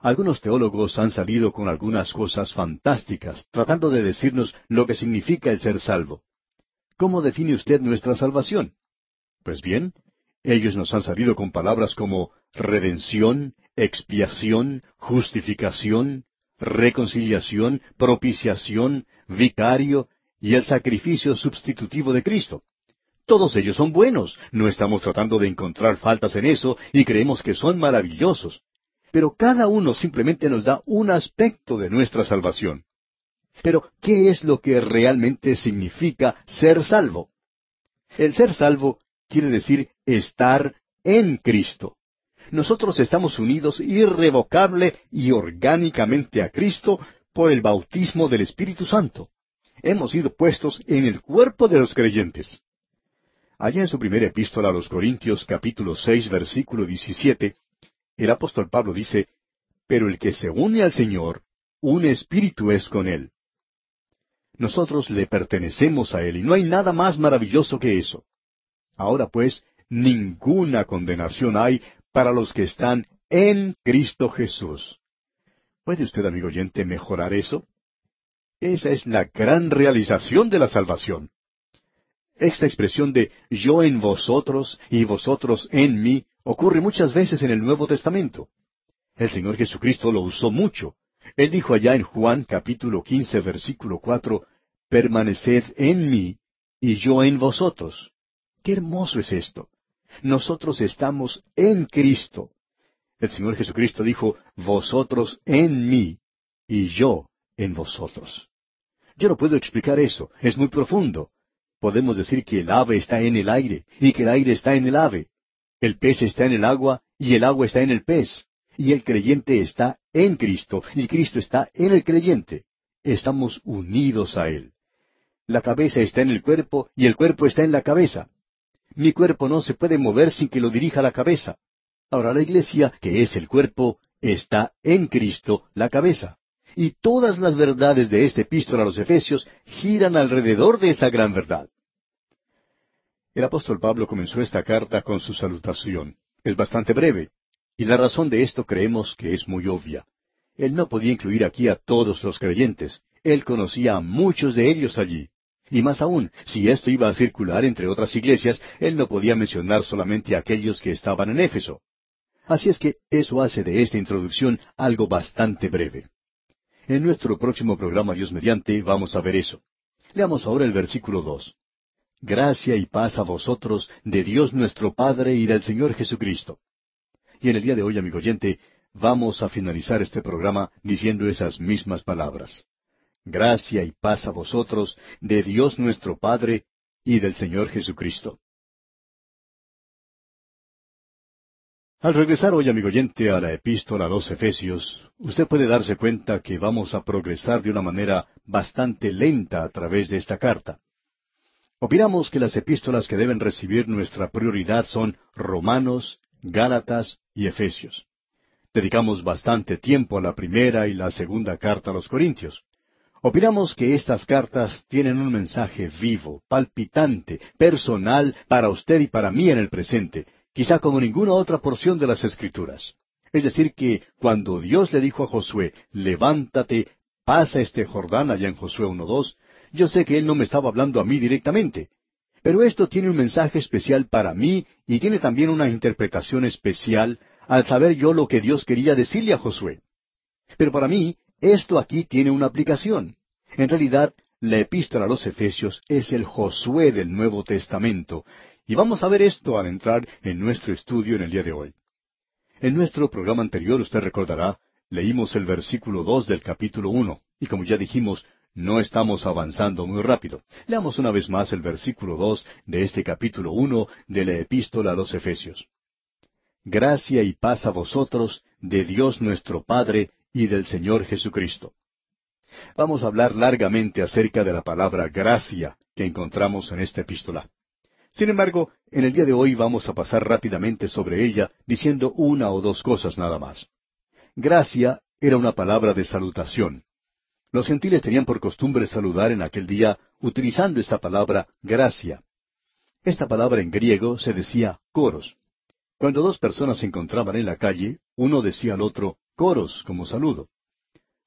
Algunos teólogos han salido con algunas cosas fantásticas, tratando de decirnos lo que significa el ser salvo. ¿Cómo define usted nuestra salvación? Pues bien, ellos nos han salido con palabras como redención, expiación, justificación, reconciliación, propiciación, vicario y el sacrificio sustitutivo de Cristo. Todos ellos son buenos, no estamos tratando de encontrar faltas en eso y creemos que son maravillosos. Pero cada uno simplemente nos da un aspecto de nuestra salvación. Pero, ¿qué es lo que realmente significa ser salvo? El ser salvo quiere decir estar en Cristo. Nosotros estamos unidos irrevocable y orgánicamente a Cristo por el bautismo del Espíritu Santo. Hemos sido puestos en el cuerpo de los creyentes. Allá en su primera epístola a los Corintios capítulo seis versículo diecisiete, el apóstol Pablo dice, Pero el que se une al Señor, un espíritu es con él. Nosotros le pertenecemos a Él y no hay nada más maravilloso que eso. Ahora pues, ninguna condenación hay para los que están en Cristo Jesús. ¿Puede usted, amigo oyente, mejorar eso? Esa es la gran realización de la salvación. Esta expresión de yo en vosotros y vosotros en mí ocurre muchas veces en el Nuevo Testamento. El Señor Jesucristo lo usó mucho. Él dijo allá en Juan capítulo quince versículo cuatro, Permaneced en mí y yo en vosotros. Qué hermoso es esto. Nosotros estamos en Cristo. El Señor Jesucristo dijo, Vosotros en mí y yo en vosotros. Yo no puedo explicar eso, es muy profundo. Podemos decir que el ave está en el aire y que el aire está en el ave. El pez está en el agua y el agua está en el pez. Y el creyente está en Cristo y Cristo está en el creyente. Estamos unidos a Él. La cabeza está en el cuerpo y el cuerpo está en la cabeza. Mi cuerpo no se puede mover sin que lo dirija la cabeza. Ahora la iglesia, que es el cuerpo, está en Cristo, la cabeza. Y todas las verdades de este epístola a los Efesios giran alrededor de esa gran verdad. El apóstol Pablo comenzó esta carta con su salutación. Es bastante breve, y la razón de esto creemos que es muy obvia. Él no podía incluir aquí a todos los creyentes. Él conocía a muchos de ellos allí. Y más aún, si esto iba a circular entre otras iglesias, él no podía mencionar solamente a aquellos que estaban en Éfeso. Así es que eso hace de esta introducción algo bastante breve. En nuestro próximo programa Dios mediante vamos a ver eso. Leamos ahora el versículo dos. Gracia y paz a vosotros de Dios nuestro Padre y del Señor Jesucristo. Y en el día de hoy, amigo oyente, vamos a finalizar este programa diciendo esas mismas palabras. Gracia y paz a vosotros de Dios nuestro Padre y del Señor Jesucristo. Al regresar hoy, amigo oyente, a la epístola a los Efesios, usted puede darse cuenta que vamos a progresar de una manera bastante lenta a través de esta carta. Opinamos que las epístolas que deben recibir nuestra prioridad son Romanos, Gálatas y Efesios. Dedicamos bastante tiempo a la primera y la segunda carta a los Corintios. Opinamos que estas cartas tienen un mensaje vivo, palpitante, personal para usted y para mí en el presente, quizá como ninguna otra porción de las Escrituras. Es decir, que cuando Dios le dijo a Josué, levántate, pasa este Jordán allá en Josué 1.2, yo sé que Él no me estaba hablando a mí directamente. Pero esto tiene un mensaje especial para mí y tiene también una interpretación especial al saber yo lo que Dios quería decirle a Josué. Pero para mí, esto aquí tiene una aplicación. En realidad, la epístola a los Efesios es el Josué del Nuevo Testamento, y vamos a ver esto al entrar en nuestro estudio en el día de hoy. En nuestro programa anterior, usted recordará, leímos el versículo dos del capítulo uno, y como ya dijimos, no estamos avanzando muy rápido. Leamos una vez más el versículo dos de este capítulo uno de la epístola a los Efesios. Gracia y paz a vosotros, de Dios nuestro Padre y del Señor Jesucristo. Vamos a hablar largamente acerca de la palabra gracia que encontramos en esta epístola. Sin embargo, en el día de hoy vamos a pasar rápidamente sobre ella diciendo una o dos cosas nada más. Gracia era una palabra de salutación. Los gentiles tenían por costumbre saludar en aquel día utilizando esta palabra gracia. Esta palabra en griego se decía coros. Cuando dos personas se encontraban en la calle, uno decía al otro coros como saludo.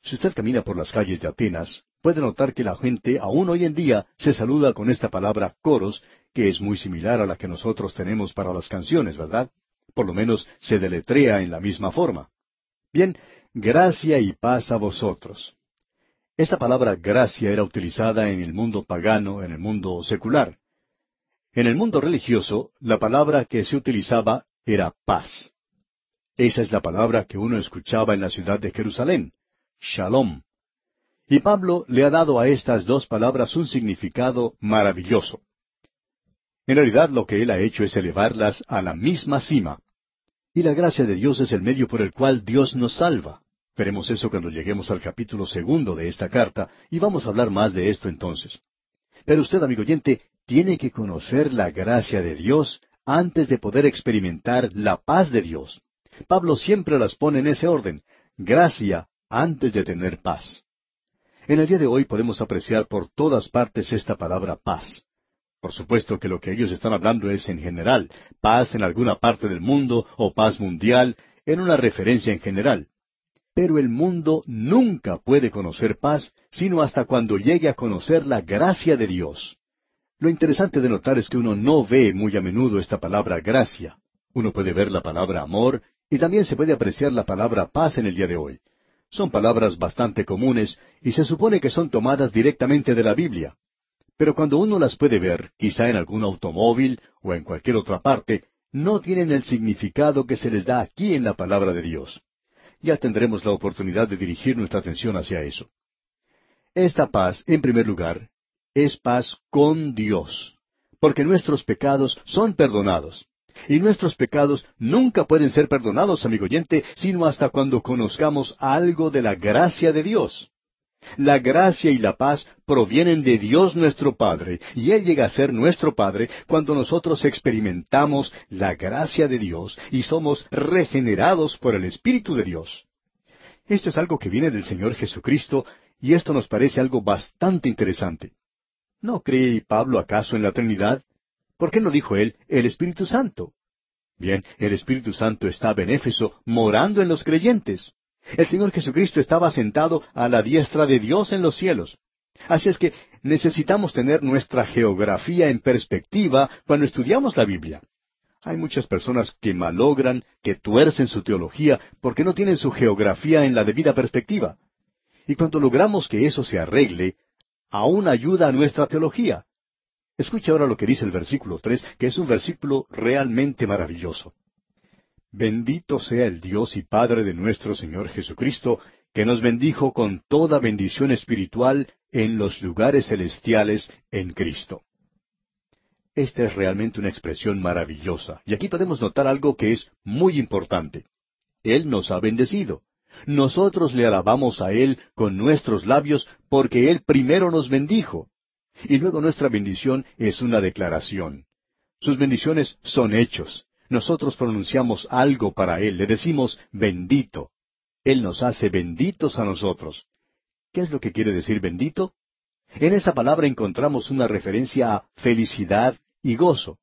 Si usted camina por las calles de Atenas, puede notar que la gente aún hoy en día se saluda con esta palabra coros, que es muy similar a la que nosotros tenemos para las canciones, ¿verdad? Por lo menos se deletrea en la misma forma. Bien, gracia y paz a vosotros. Esta palabra gracia era utilizada en el mundo pagano, en el mundo secular. En el mundo religioso, la palabra que se utilizaba era paz. Esa es la palabra que uno escuchaba en la ciudad de Jerusalén, shalom. Y Pablo le ha dado a estas dos palabras un significado maravilloso. En realidad lo que él ha hecho es elevarlas a la misma cima. Y la gracia de Dios es el medio por el cual Dios nos salva. Veremos eso cuando lleguemos al capítulo segundo de esta carta, y vamos a hablar más de esto entonces. Pero usted, amigo oyente, tiene que conocer la gracia de Dios antes de poder experimentar la paz de Dios. Pablo siempre las pone en ese orden, gracia antes de tener paz. En el día de hoy podemos apreciar por todas partes esta palabra paz. Por supuesto que lo que ellos están hablando es en general, paz en alguna parte del mundo o paz mundial, en una referencia en general. Pero el mundo nunca puede conocer paz sino hasta cuando llegue a conocer la gracia de Dios. Lo interesante de notar es que uno no ve muy a menudo esta palabra gracia. Uno puede ver la palabra amor y también se puede apreciar la palabra paz en el día de hoy. Son palabras bastante comunes y se supone que son tomadas directamente de la Biblia. Pero cuando uno las puede ver, quizá en algún automóvil o en cualquier otra parte, no tienen el significado que se les da aquí en la palabra de Dios ya tendremos la oportunidad de dirigir nuestra atención hacia eso. Esta paz, en primer lugar, es paz con Dios, porque nuestros pecados son perdonados. Y nuestros pecados nunca pueden ser perdonados, amigo oyente, sino hasta cuando conozcamos algo de la gracia de Dios. La gracia y la paz provienen de Dios nuestro Padre, y Él llega a ser nuestro Padre cuando nosotros experimentamos la gracia de Dios y somos regenerados por el Espíritu de Dios. Esto es algo que viene del Señor Jesucristo, y esto nos parece algo bastante interesante. ¿No cree Pablo acaso en la Trinidad? ¿Por qué no dijo él el Espíritu Santo? Bien, el Espíritu Santo está benéfico morando en los creyentes. El Señor Jesucristo estaba sentado a la diestra de Dios en los cielos. Así es que necesitamos tener nuestra geografía en perspectiva cuando estudiamos la Biblia. Hay muchas personas que malogran, que tuercen su teología porque no tienen su geografía en la debida perspectiva. Y cuando logramos que eso se arregle, aún ayuda a nuestra teología. Escuche ahora lo que dice el versículo tres, que es un versículo realmente maravilloso. Bendito sea el Dios y Padre de nuestro Señor Jesucristo, que nos bendijo con toda bendición espiritual en los lugares celestiales en Cristo. Esta es realmente una expresión maravillosa, y aquí podemos notar algo que es muy importante. Él nos ha bendecido. Nosotros le alabamos a Él con nuestros labios porque Él primero nos bendijo. Y luego nuestra bendición es una declaración. Sus bendiciones son hechos nosotros pronunciamos algo para Él, le decimos bendito. Él nos hace benditos a nosotros. ¿Qué es lo que quiere decir bendito? En esa palabra encontramos una referencia a felicidad y gozo.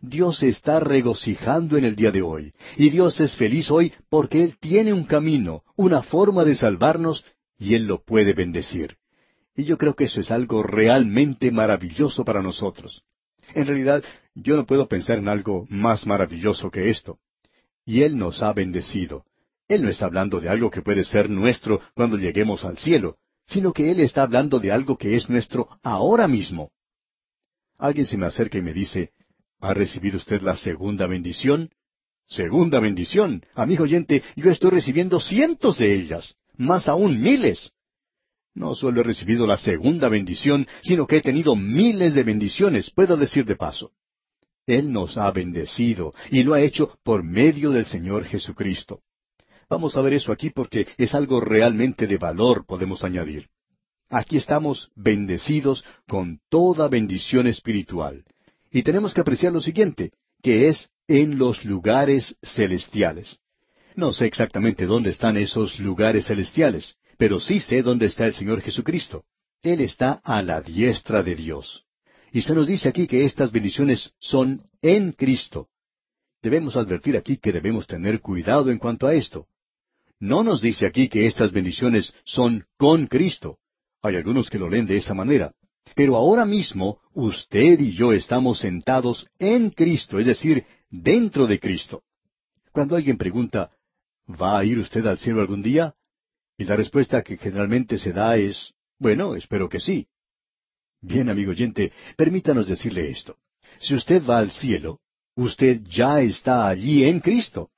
Dios se está regocijando en el día de hoy, y Dios es feliz hoy porque Él tiene un camino, una forma de salvarnos, y Él lo puede bendecir. Y yo creo que eso es algo realmente maravilloso para nosotros. En realidad, yo no puedo pensar en algo más maravilloso que esto. Y Él nos ha bendecido. Él no está hablando de algo que puede ser nuestro cuando lleguemos al cielo, sino que Él está hablando de algo que es nuestro ahora mismo. Alguien se me acerca y me dice, ¿ha recibido usted la segunda bendición? Segunda bendición. Amigo oyente, yo estoy recibiendo cientos de ellas, más aún miles. No solo he recibido la segunda bendición, sino que he tenido miles de bendiciones, puedo decir de paso. Él nos ha bendecido y lo ha hecho por medio del Señor Jesucristo. Vamos a ver eso aquí porque es algo realmente de valor, podemos añadir. Aquí estamos bendecidos con toda bendición espiritual. Y tenemos que apreciar lo siguiente, que es en los lugares celestiales. No sé exactamente dónde están esos lugares celestiales, pero sí sé dónde está el Señor Jesucristo. Él está a la diestra de Dios. Y se nos dice aquí que estas bendiciones son en Cristo. Debemos advertir aquí que debemos tener cuidado en cuanto a esto. No nos dice aquí que estas bendiciones son con Cristo. Hay algunos que lo leen de esa manera. Pero ahora mismo usted y yo estamos sentados en Cristo, es decir, dentro de Cristo. Cuando alguien pregunta, ¿va a ir usted al cielo algún día? Y la respuesta que generalmente se da es, bueno, espero que sí. Bien, amigo oyente, permítanos decirle esto. Si usted va al cielo, usted ya está allí en Cristo.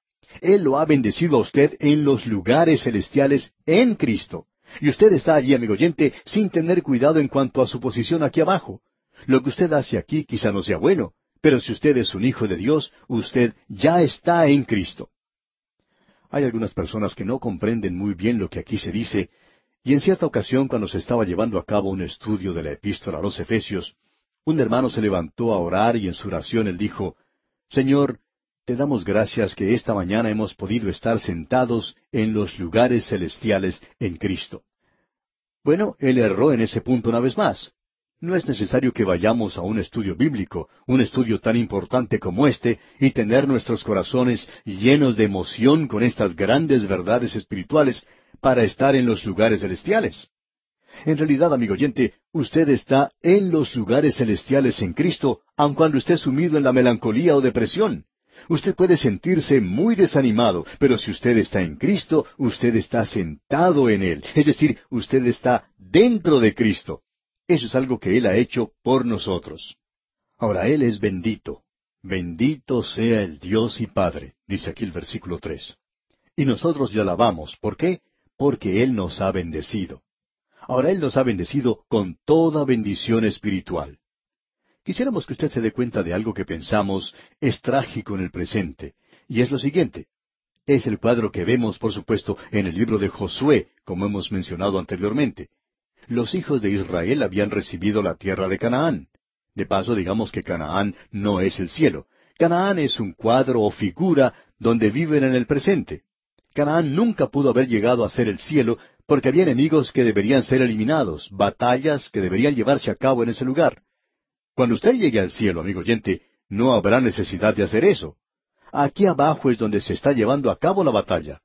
Él lo ha bendecido a usted en los lugares celestiales en Cristo. Y usted está allí, amigo oyente, sin tener cuidado en cuanto a su posición aquí abajo. Lo que usted hace aquí quizá no sea bueno, pero si usted es un hijo de Dios, usted ya está en Cristo. Hay algunas personas que no comprenden muy bien lo que aquí se dice, y en cierta ocasión cuando se estaba llevando a cabo un estudio de la epístola a los Efesios, un hermano se levantó a orar y en su oración él dijo, Señor, te damos gracias que esta mañana hemos podido estar sentados en los lugares celestiales en Cristo. Bueno, él erró en ese punto una vez más. No es necesario que vayamos a un estudio bíblico, un estudio tan importante como este, y tener nuestros corazones llenos de emoción con estas grandes verdades espirituales para estar en los lugares celestiales. En realidad, amigo oyente, usted está en los lugares celestiales en Cristo, aun cuando esté sumido en la melancolía o depresión. Usted puede sentirse muy desanimado, pero si usted está en Cristo, usted está sentado en Él. Es decir, usted está dentro de Cristo. Eso es algo que Él ha hecho por nosotros. Ahora, Él es bendito. Bendito sea el Dios y Padre, dice aquí el versículo tres. Y nosotros le alabamos. ¿Por qué? Porque Él nos ha bendecido. Ahora Él nos ha bendecido con toda bendición espiritual. Quisiéramos que usted se dé cuenta de algo que pensamos es trágico en el presente, y es lo siguiente. Es el cuadro que vemos, por supuesto, en el libro de Josué, como hemos mencionado anteriormente. Los hijos de Israel habían recibido la tierra de Canaán. De paso, digamos que Canaán no es el cielo. Canaán es un cuadro o figura donde viven en el presente. Canaán nunca pudo haber llegado a ser el cielo porque había enemigos que deberían ser eliminados, batallas que deberían llevarse a cabo en ese lugar. Cuando usted llegue al cielo, amigo oyente, no habrá necesidad de hacer eso. Aquí abajo es donde se está llevando a cabo la batalla.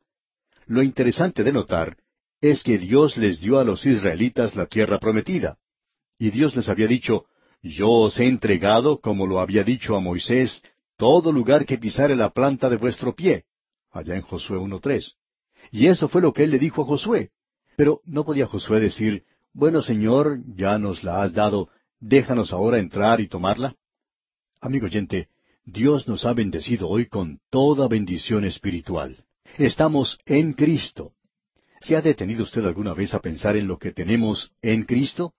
Lo interesante de notar es que Dios les dio a los israelitas la tierra prometida. Y Dios les había dicho, Yo os he entregado, como lo había dicho a Moisés, todo lugar que pisare la planta de vuestro pie. Allá en Josué 1.3. Y eso fue lo que él le dijo a Josué. Pero no podía Josué decir, Bueno, Señor, ya nos la has dado, déjanos ahora entrar y tomarla? Amigo oyente, Dios nos ha bendecido hoy con toda bendición espiritual. Estamos en Cristo. ¿Se ha detenido usted alguna vez a pensar en lo que tenemos en Cristo?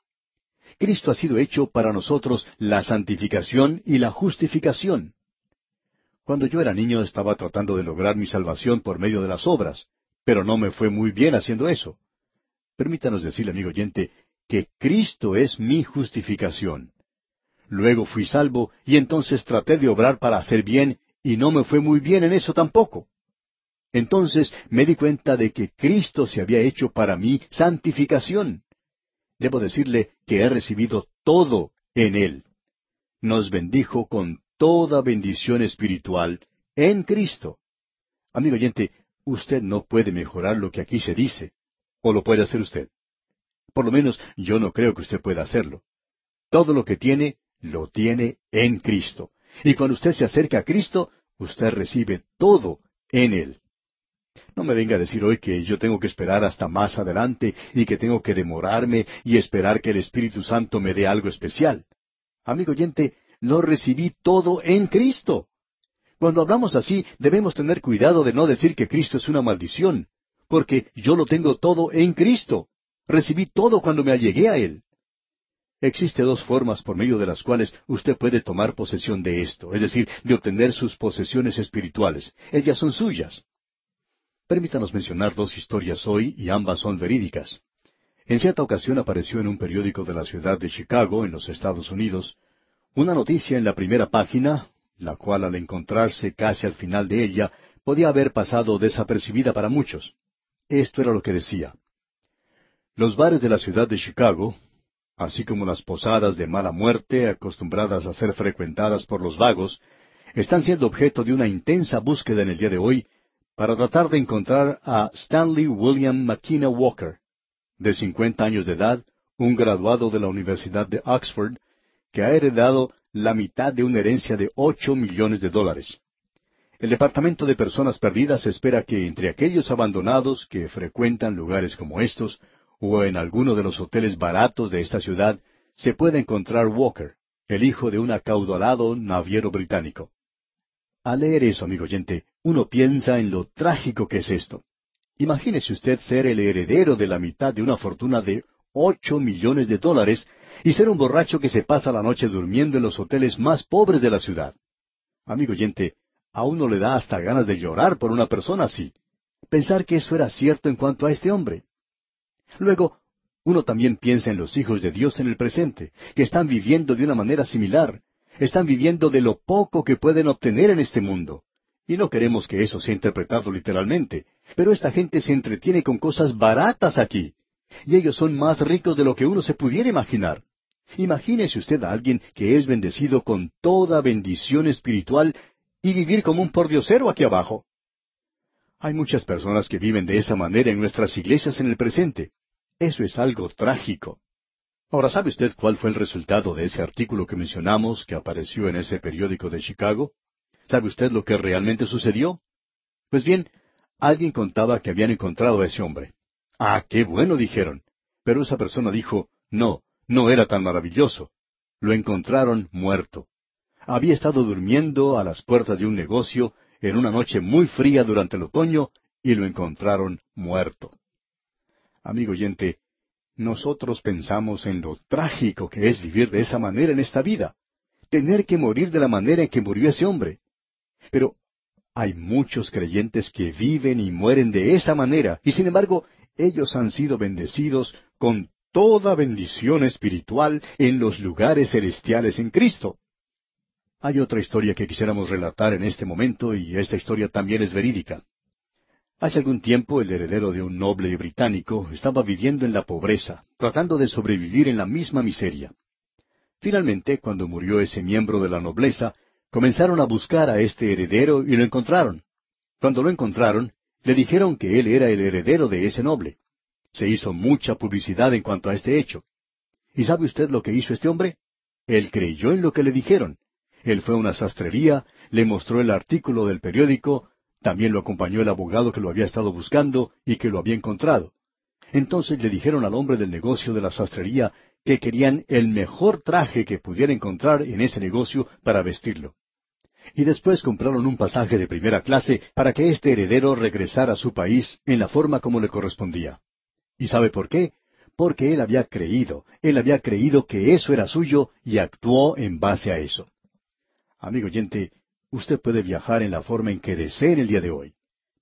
Cristo ha sido hecho para nosotros la santificación y la justificación. Cuando yo era niño estaba tratando de lograr mi salvación por medio de las obras, pero no me fue muy bien haciendo eso. Permítanos decirle, amigo oyente, que Cristo es mi justificación. Luego fui salvo y entonces traté de obrar para hacer bien y no me fue muy bien en eso tampoco. Entonces me di cuenta de que Cristo se había hecho para mí santificación. Debo decirle que he recibido todo en Él. Nos bendijo con toda bendición espiritual en Cristo. Amigo oyente, usted no puede mejorar lo que aquí se dice. ¿O lo puede hacer usted? Por lo menos yo no creo que usted pueda hacerlo. Todo lo que tiene, lo tiene en Cristo. Y cuando usted se acerca a Cristo, usted recibe todo en Él. No me venga a decir hoy que yo tengo que esperar hasta más adelante y que tengo que demorarme y esperar que el Espíritu Santo me dé algo especial. Amigo oyente, lo recibí todo en Cristo. Cuando hablamos así, debemos tener cuidado de no decir que Cristo es una maldición, porque yo lo tengo todo en Cristo. Recibí todo cuando me allegué a Él. Existe dos formas por medio de las cuales usted puede tomar posesión de esto, es decir, de obtener sus posesiones espirituales. Ellas son suyas. Permítanos mencionar dos historias hoy y ambas son verídicas. En cierta ocasión apareció en un periódico de la ciudad de Chicago, en los Estados Unidos, una noticia en la primera página, la cual al encontrarse casi al final de ella podía haber pasado desapercibida para muchos. Esto era lo que decía. Los bares de la ciudad de Chicago, así como las posadas de mala muerte acostumbradas a ser frecuentadas por los vagos, están siendo objeto de una intensa búsqueda en el día de hoy para tratar de encontrar a Stanley William McKenna Walker, de cincuenta años de edad, un graduado de la Universidad de Oxford, que ha heredado la mitad de una herencia de ocho millones de dólares. El Departamento de Personas Perdidas espera que entre aquellos abandonados que frecuentan lugares como estos o en alguno de los hoteles baratos de esta ciudad, se puede encontrar Walker, el hijo de un acaudalado naviero británico. Al leer eso, amigo oyente, uno piensa en lo trágico que es esto. Imagínese usted ser el heredero de la mitad de una fortuna de ocho millones de dólares y ser un borracho que se pasa la noche durmiendo en los hoteles más pobres de la ciudad. Amigo oyente, a uno le da hasta ganas de llorar por una persona así. Pensar que eso era cierto en cuanto a este hombre. Luego, uno también piensa en los hijos de Dios en el presente, que están viviendo de una manera similar, están viviendo de lo poco que pueden obtener en este mundo. Y no queremos que eso sea interpretado literalmente, pero esta gente se entretiene con cosas baratas aquí, y ellos son más ricos de lo que uno se pudiera imaginar. Imagínese usted a alguien que es bendecido con toda bendición espiritual y vivir como un pordiosero aquí abajo. Hay muchas personas que viven de esa manera en nuestras iglesias en el presente. Eso es algo trágico. Ahora, ¿sabe usted cuál fue el resultado de ese artículo que mencionamos que apareció en ese periódico de Chicago? ¿Sabe usted lo que realmente sucedió? Pues bien, alguien contaba que habían encontrado a ese hombre. Ah, qué bueno, dijeron. Pero esa persona dijo, no, no era tan maravilloso. Lo encontraron muerto. Había estado durmiendo a las puertas de un negocio en una noche muy fría durante el otoño y lo encontraron muerto. Amigo oyente, nosotros pensamos en lo trágico que es vivir de esa manera en esta vida, tener que morir de la manera en que murió ese hombre. Pero hay muchos creyentes que viven y mueren de esa manera, y sin embargo ellos han sido bendecidos con toda bendición espiritual en los lugares celestiales en Cristo. Hay otra historia que quisiéramos relatar en este momento y esta historia también es verídica. Hace algún tiempo el heredero de un noble británico estaba viviendo en la pobreza, tratando de sobrevivir en la misma miseria. Finalmente, cuando murió ese miembro de la nobleza, comenzaron a buscar a este heredero y lo encontraron. Cuando lo encontraron, le dijeron que él era el heredero de ese noble. Se hizo mucha publicidad en cuanto a este hecho. ¿Y sabe usted lo que hizo este hombre? Él creyó en lo que le dijeron. Él fue a una sastrería, le mostró el artículo del periódico, también lo acompañó el abogado que lo había estado buscando y que lo había encontrado. Entonces le dijeron al hombre del negocio de la sastrería que querían el mejor traje que pudiera encontrar en ese negocio para vestirlo. Y después compraron un pasaje de primera clase para que este heredero regresara a su país en la forma como le correspondía. ¿Y sabe por qué? Porque él había creído, él había creído que eso era suyo y actuó en base a eso. Amigo oyente, usted puede viajar en la forma en que desee en el día de hoy.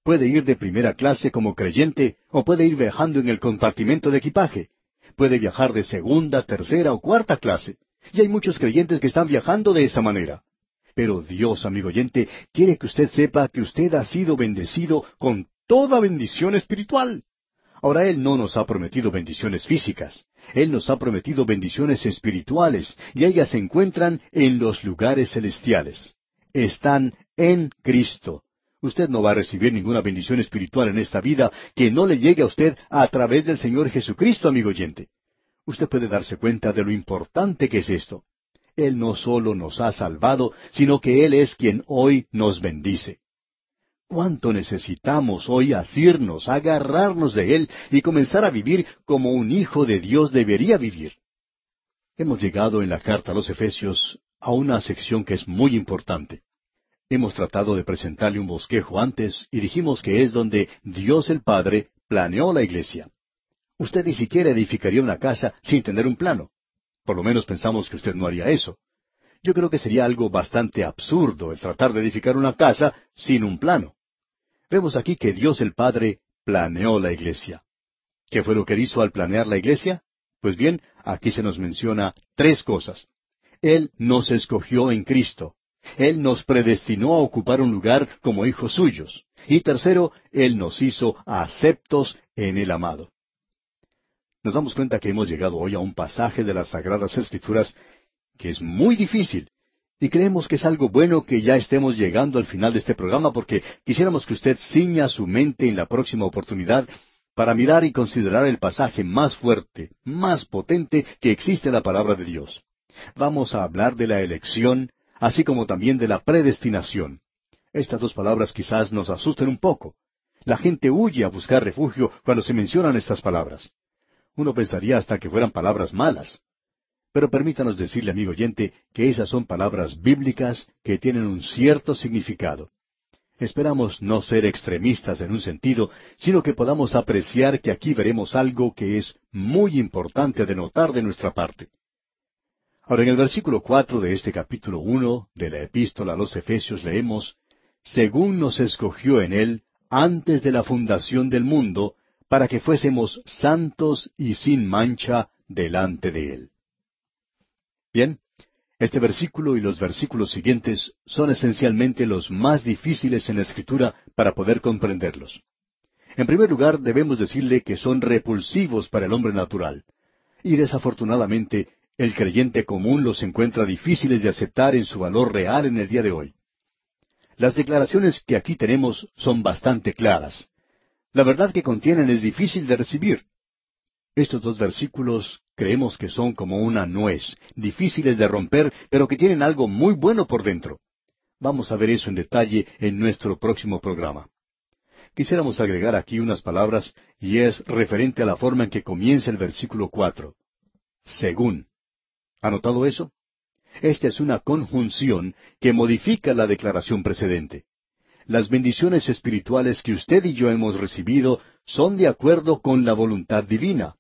Puede ir de primera clase como creyente o puede ir viajando en el compartimento de equipaje. Puede viajar de segunda, tercera o cuarta clase. Y hay muchos creyentes que están viajando de esa manera. Pero Dios, amigo oyente, quiere que usted sepa que usted ha sido bendecido con toda bendición espiritual. Ahora Él no nos ha prometido bendiciones físicas, Él nos ha prometido bendiciones espirituales, y ellas se encuentran en los lugares celestiales. Están en Cristo. Usted no va a recibir ninguna bendición espiritual en esta vida que no le llegue a usted a través del Señor Jesucristo, amigo oyente. Usted puede darse cuenta de lo importante que es esto. Él no solo nos ha salvado, sino que Él es quien hoy nos bendice. ¿Cuánto necesitamos hoy asirnos, agarrarnos de Él y comenzar a vivir como un hijo de Dios debería vivir? Hemos llegado en la carta a los Efesios a una sección que es muy importante. Hemos tratado de presentarle un bosquejo antes y dijimos que es donde Dios el Padre planeó la iglesia. Usted ni siquiera edificaría una casa sin tener un plano. Por lo menos pensamos que usted no haría eso. Yo creo que sería algo bastante absurdo el tratar de edificar una casa sin un plano. Vemos aquí que Dios el Padre planeó la iglesia. ¿Qué fue lo que hizo al planear la iglesia? Pues bien, aquí se nos menciona tres cosas. Él nos escogió en Cristo. Él nos predestinó a ocupar un lugar como hijos suyos. Y tercero, Él nos hizo aceptos en el amado. Nos damos cuenta que hemos llegado hoy a un pasaje de las Sagradas Escrituras que es muy difícil, y creemos que es algo bueno que ya estemos llegando al final de este programa porque quisiéramos que usted ciña su mente en la próxima oportunidad para mirar y considerar el pasaje más fuerte, más potente que existe en la palabra de Dios. Vamos a hablar de la elección, así como también de la predestinación. Estas dos palabras quizás nos asusten un poco. La gente huye a buscar refugio cuando se mencionan estas palabras. Uno pensaría hasta que fueran palabras malas. Pero permítanos decirle, amigo oyente, que esas son palabras bíblicas que tienen un cierto significado. Esperamos no ser extremistas en un sentido, sino que podamos apreciar que aquí veremos algo que es muy importante de notar de nuestra parte. Ahora en el versículo cuatro de este capítulo uno de la epístola a los Efesios leemos según nos escogió en él antes de la fundación del mundo, para que fuésemos santos y sin mancha delante de él. Bien, este versículo y los versículos siguientes son esencialmente los más difíciles en la Escritura para poder comprenderlos. En primer lugar, debemos decirle que son repulsivos para el hombre natural. Y desafortunadamente, el creyente común los encuentra difíciles de aceptar en su valor real en el día de hoy. Las declaraciones que aquí tenemos son bastante claras. La verdad que contienen es difícil de recibir. Estos dos versículos creemos que son como una nuez, difíciles de romper, pero que tienen algo muy bueno por dentro. Vamos a ver eso en detalle en nuestro próximo programa. Quisiéramos agregar aquí unas palabras y es referente a la forma en que comienza el versículo cuatro. Según. ¿Ha notado eso? Esta es una conjunción que modifica la declaración precedente. Las bendiciones espirituales que usted y yo hemos recibido son de acuerdo con la voluntad divina.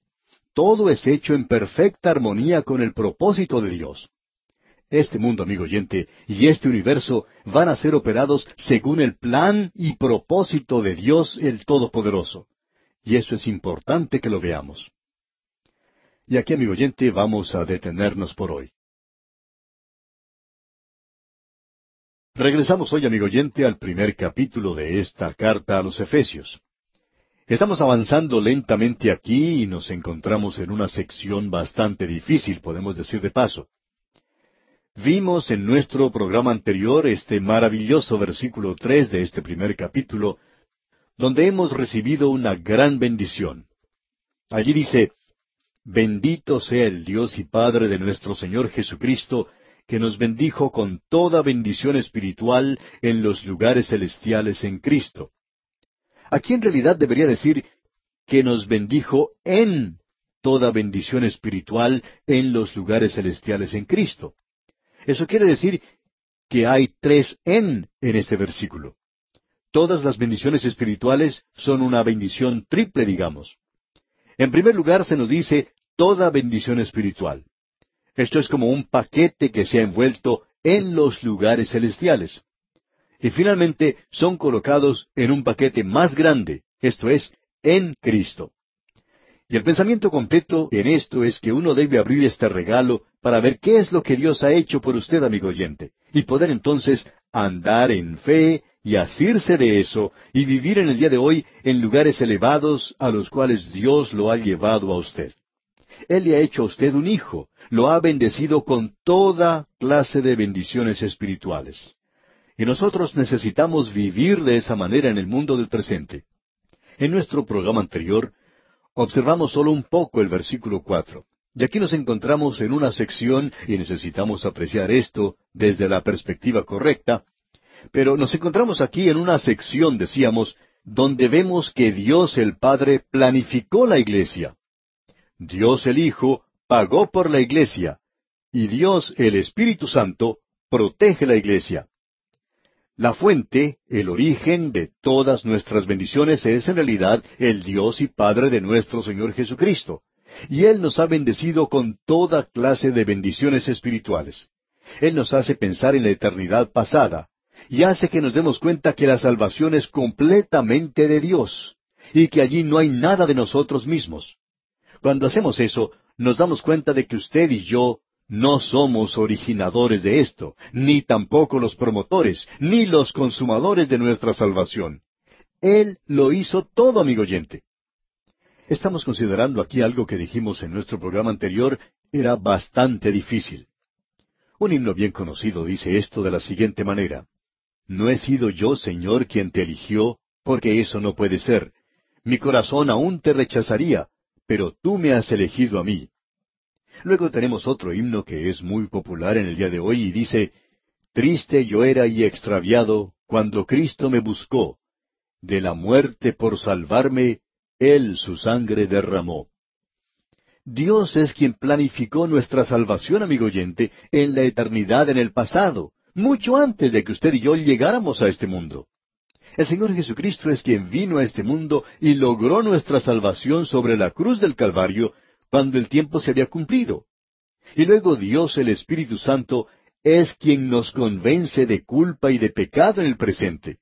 Todo es hecho en perfecta armonía con el propósito de Dios. Este mundo, amigo oyente, y este universo van a ser operados según el plan y propósito de Dios el Todopoderoso. Y eso es importante que lo veamos. Y aquí, amigo oyente, vamos a detenernos por hoy. Regresamos hoy, amigo oyente, al primer capítulo de esta carta a los Efesios. Estamos avanzando lentamente aquí y nos encontramos en una sección bastante difícil, podemos decir de paso. Vimos en nuestro programa anterior este maravilloso versículo tres de este primer capítulo, donde hemos recibido una gran bendición. Allí dice, Bendito sea el Dios y Padre de nuestro Señor Jesucristo, que nos bendijo con toda bendición espiritual en los lugares celestiales en Cristo. Aquí en realidad debería decir que nos bendijo en toda bendición espiritual en los lugares celestiales en Cristo. Eso quiere decir que hay tres en en este versículo. Todas las bendiciones espirituales son una bendición triple, digamos. En primer lugar se nos dice toda bendición espiritual. Esto es como un paquete que se ha envuelto en los lugares celestiales. Y finalmente son colocados en un paquete más grande, esto es, en Cristo. Y el pensamiento completo en esto es que uno debe abrir este regalo para ver qué es lo que Dios ha hecho por usted, amigo oyente, y poder entonces andar en fe y asirse de eso y vivir en el día de hoy en lugares elevados a los cuales Dios lo ha llevado a usted. Él le ha hecho a usted un hijo, lo ha bendecido con toda clase de bendiciones espirituales. Y nosotros necesitamos vivir de esa manera en el mundo del presente. En nuestro programa anterior observamos solo un poco el versículo cuatro. Y aquí nos encontramos en una sección, y necesitamos apreciar esto desde la perspectiva correcta, pero nos encontramos aquí en una sección, decíamos, donde vemos que Dios el Padre planificó la iglesia. Dios el Hijo pagó por la iglesia y Dios el Espíritu Santo protege la iglesia. La fuente, el origen de todas nuestras bendiciones es en realidad el Dios y Padre de nuestro Señor Jesucristo. Y Él nos ha bendecido con toda clase de bendiciones espirituales. Él nos hace pensar en la eternidad pasada y hace que nos demos cuenta que la salvación es completamente de Dios y que allí no hay nada de nosotros mismos. Cuando hacemos eso, nos damos cuenta de que usted y yo no somos originadores de esto, ni tampoco los promotores, ni los consumadores de nuestra salvación. Él lo hizo todo, amigo oyente. Estamos considerando aquí algo que dijimos en nuestro programa anterior era bastante difícil. Un himno bien conocido dice esto de la siguiente manera. No he sido yo, Señor, quien te eligió, porque eso no puede ser. Mi corazón aún te rechazaría, pero tú me has elegido a mí. Luego tenemos otro himno que es muy popular en el día de hoy y dice, Triste yo era y extraviado cuando Cristo me buscó. De la muerte por salvarme, Él su sangre derramó. Dios es quien planificó nuestra salvación, amigo oyente, en la eternidad en el pasado, mucho antes de que usted y yo llegáramos a este mundo. El Señor Jesucristo es quien vino a este mundo y logró nuestra salvación sobre la cruz del Calvario cuando el tiempo se había cumplido. Y luego Dios el Espíritu Santo es quien nos convence de culpa y de pecado en el presente.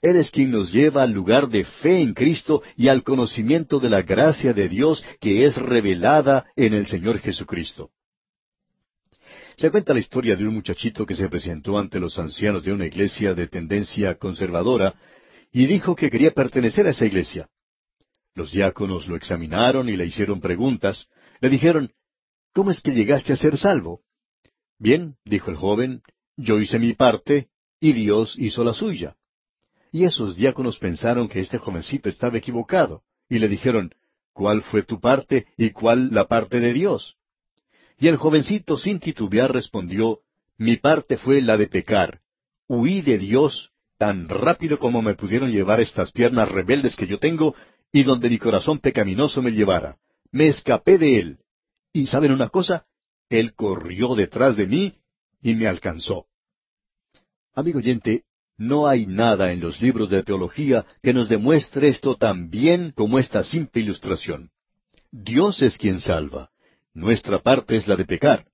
Él es quien nos lleva al lugar de fe en Cristo y al conocimiento de la gracia de Dios que es revelada en el Señor Jesucristo. Se cuenta la historia de un muchachito que se presentó ante los ancianos de una iglesia de tendencia conservadora y dijo que quería pertenecer a esa iglesia. Los diáconos lo examinaron y le hicieron preguntas. Le dijeron, ¿Cómo es que llegaste a ser salvo? Bien, dijo el joven, yo hice mi parte y Dios hizo la suya. Y esos diáconos pensaron que este jovencito estaba equivocado, y le dijeron, ¿cuál fue tu parte y cuál la parte de Dios? Y el jovencito sin titubear respondió, mi parte fue la de pecar. Huí de Dios tan rápido como me pudieron llevar estas piernas rebeldes que yo tengo y donde mi corazón pecaminoso me llevara. Me escapé de él. Y saben una cosa, él corrió detrás de mí y me alcanzó. Amigo oyente, no hay nada en los libros de teología que nos demuestre esto tan bien como esta simple ilustración. Dios es quien salva. Nuestra parte es la de pecar.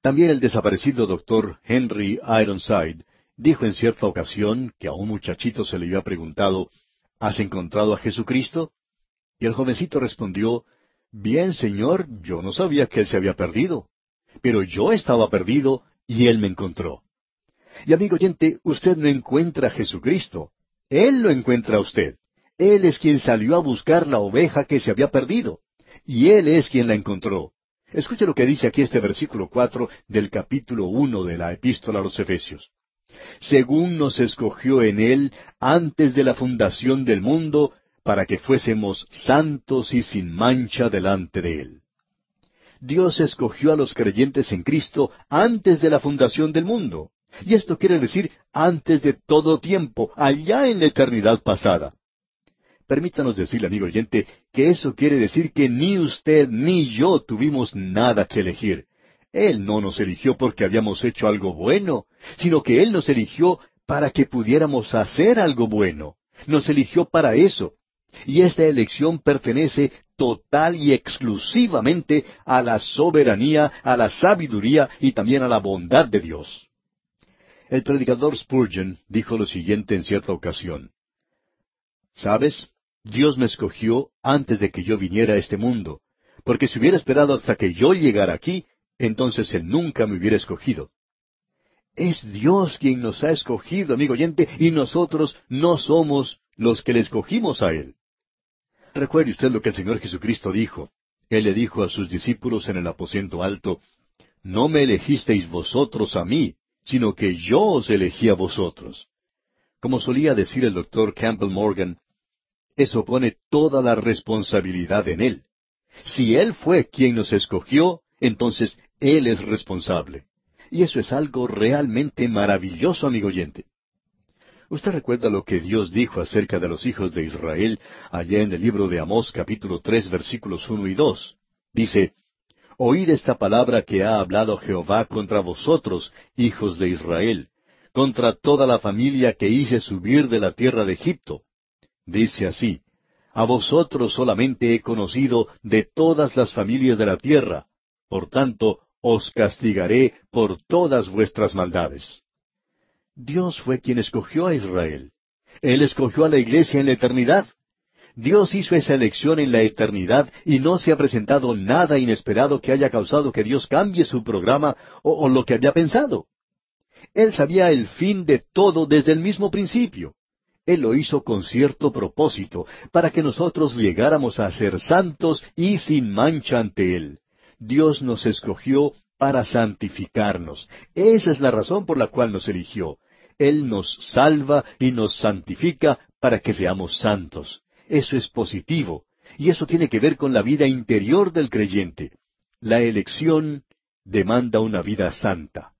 También el desaparecido doctor Henry Ironside dijo en cierta ocasión que a un muchachito se le había preguntado, ¿Has encontrado a Jesucristo? Y el jovencito respondió, Bien, señor, yo no sabía que él se había perdido, pero yo estaba perdido y él me encontró. Y amigo oyente, usted no encuentra a Jesucristo, él lo encuentra a usted. Él es quien salió a buscar la oveja que se había perdido y Él es quien la encontró. Escuche lo que dice aquí este versículo cuatro del capítulo uno de la epístola a los Efesios. Según nos escogió en Él antes de la fundación del mundo, para que fuésemos santos y sin mancha delante de Él. Dios escogió a los creyentes en Cristo antes de la fundación del mundo. Y esto quiere decir antes de todo tiempo, allá en la eternidad pasada. Permítanos decirle, amigo oyente, que eso quiere decir que ni usted ni yo tuvimos nada que elegir. Él no nos eligió porque habíamos hecho algo bueno, sino que Él nos eligió para que pudiéramos hacer algo bueno. Nos eligió para eso. Y esta elección pertenece total y exclusivamente a la soberanía, a la sabiduría y también a la bondad de Dios. El predicador Spurgeon dijo lo siguiente en cierta ocasión. ¿Sabes? Dios me escogió antes de que yo viniera a este mundo, porque si hubiera esperado hasta que yo llegara aquí, entonces Él nunca me hubiera escogido. Es Dios quien nos ha escogido, amigo oyente, y nosotros no somos los que le escogimos a Él. Recuerde usted lo que el Señor Jesucristo dijo. Él le dijo a sus discípulos en el aposento alto, No me elegisteis vosotros a mí, sino que yo os elegí a vosotros. Como solía decir el doctor Campbell Morgan, eso pone toda la responsabilidad en Él. Si Él fue quien nos escogió, entonces Él es responsable. Y eso es algo realmente maravilloso, amigo oyente. Usted recuerda lo que Dios dijo acerca de los hijos de Israel allá en el libro de Amós capítulo tres versículos uno y dos. Dice, Oíd esta palabra que ha hablado Jehová contra vosotros, hijos de Israel, contra toda la familia que hice subir de la tierra de Egipto. Dice así, A vosotros solamente he conocido de todas las familias de la tierra, por tanto os castigaré por todas vuestras maldades. Dios fue quien escogió a Israel. Él escogió a la iglesia en la eternidad. Dios hizo esa elección en la eternidad y no se ha presentado nada inesperado que haya causado que Dios cambie su programa o, o lo que había pensado. Él sabía el fin de todo desde el mismo principio. Él lo hizo con cierto propósito, para que nosotros llegáramos a ser santos y sin mancha ante Él. Dios nos escogió para santificarnos. Esa es la razón por la cual nos eligió. Él nos salva y nos santifica para que seamos santos. Eso es positivo, y eso tiene que ver con la vida interior del creyente. La elección demanda una vida santa.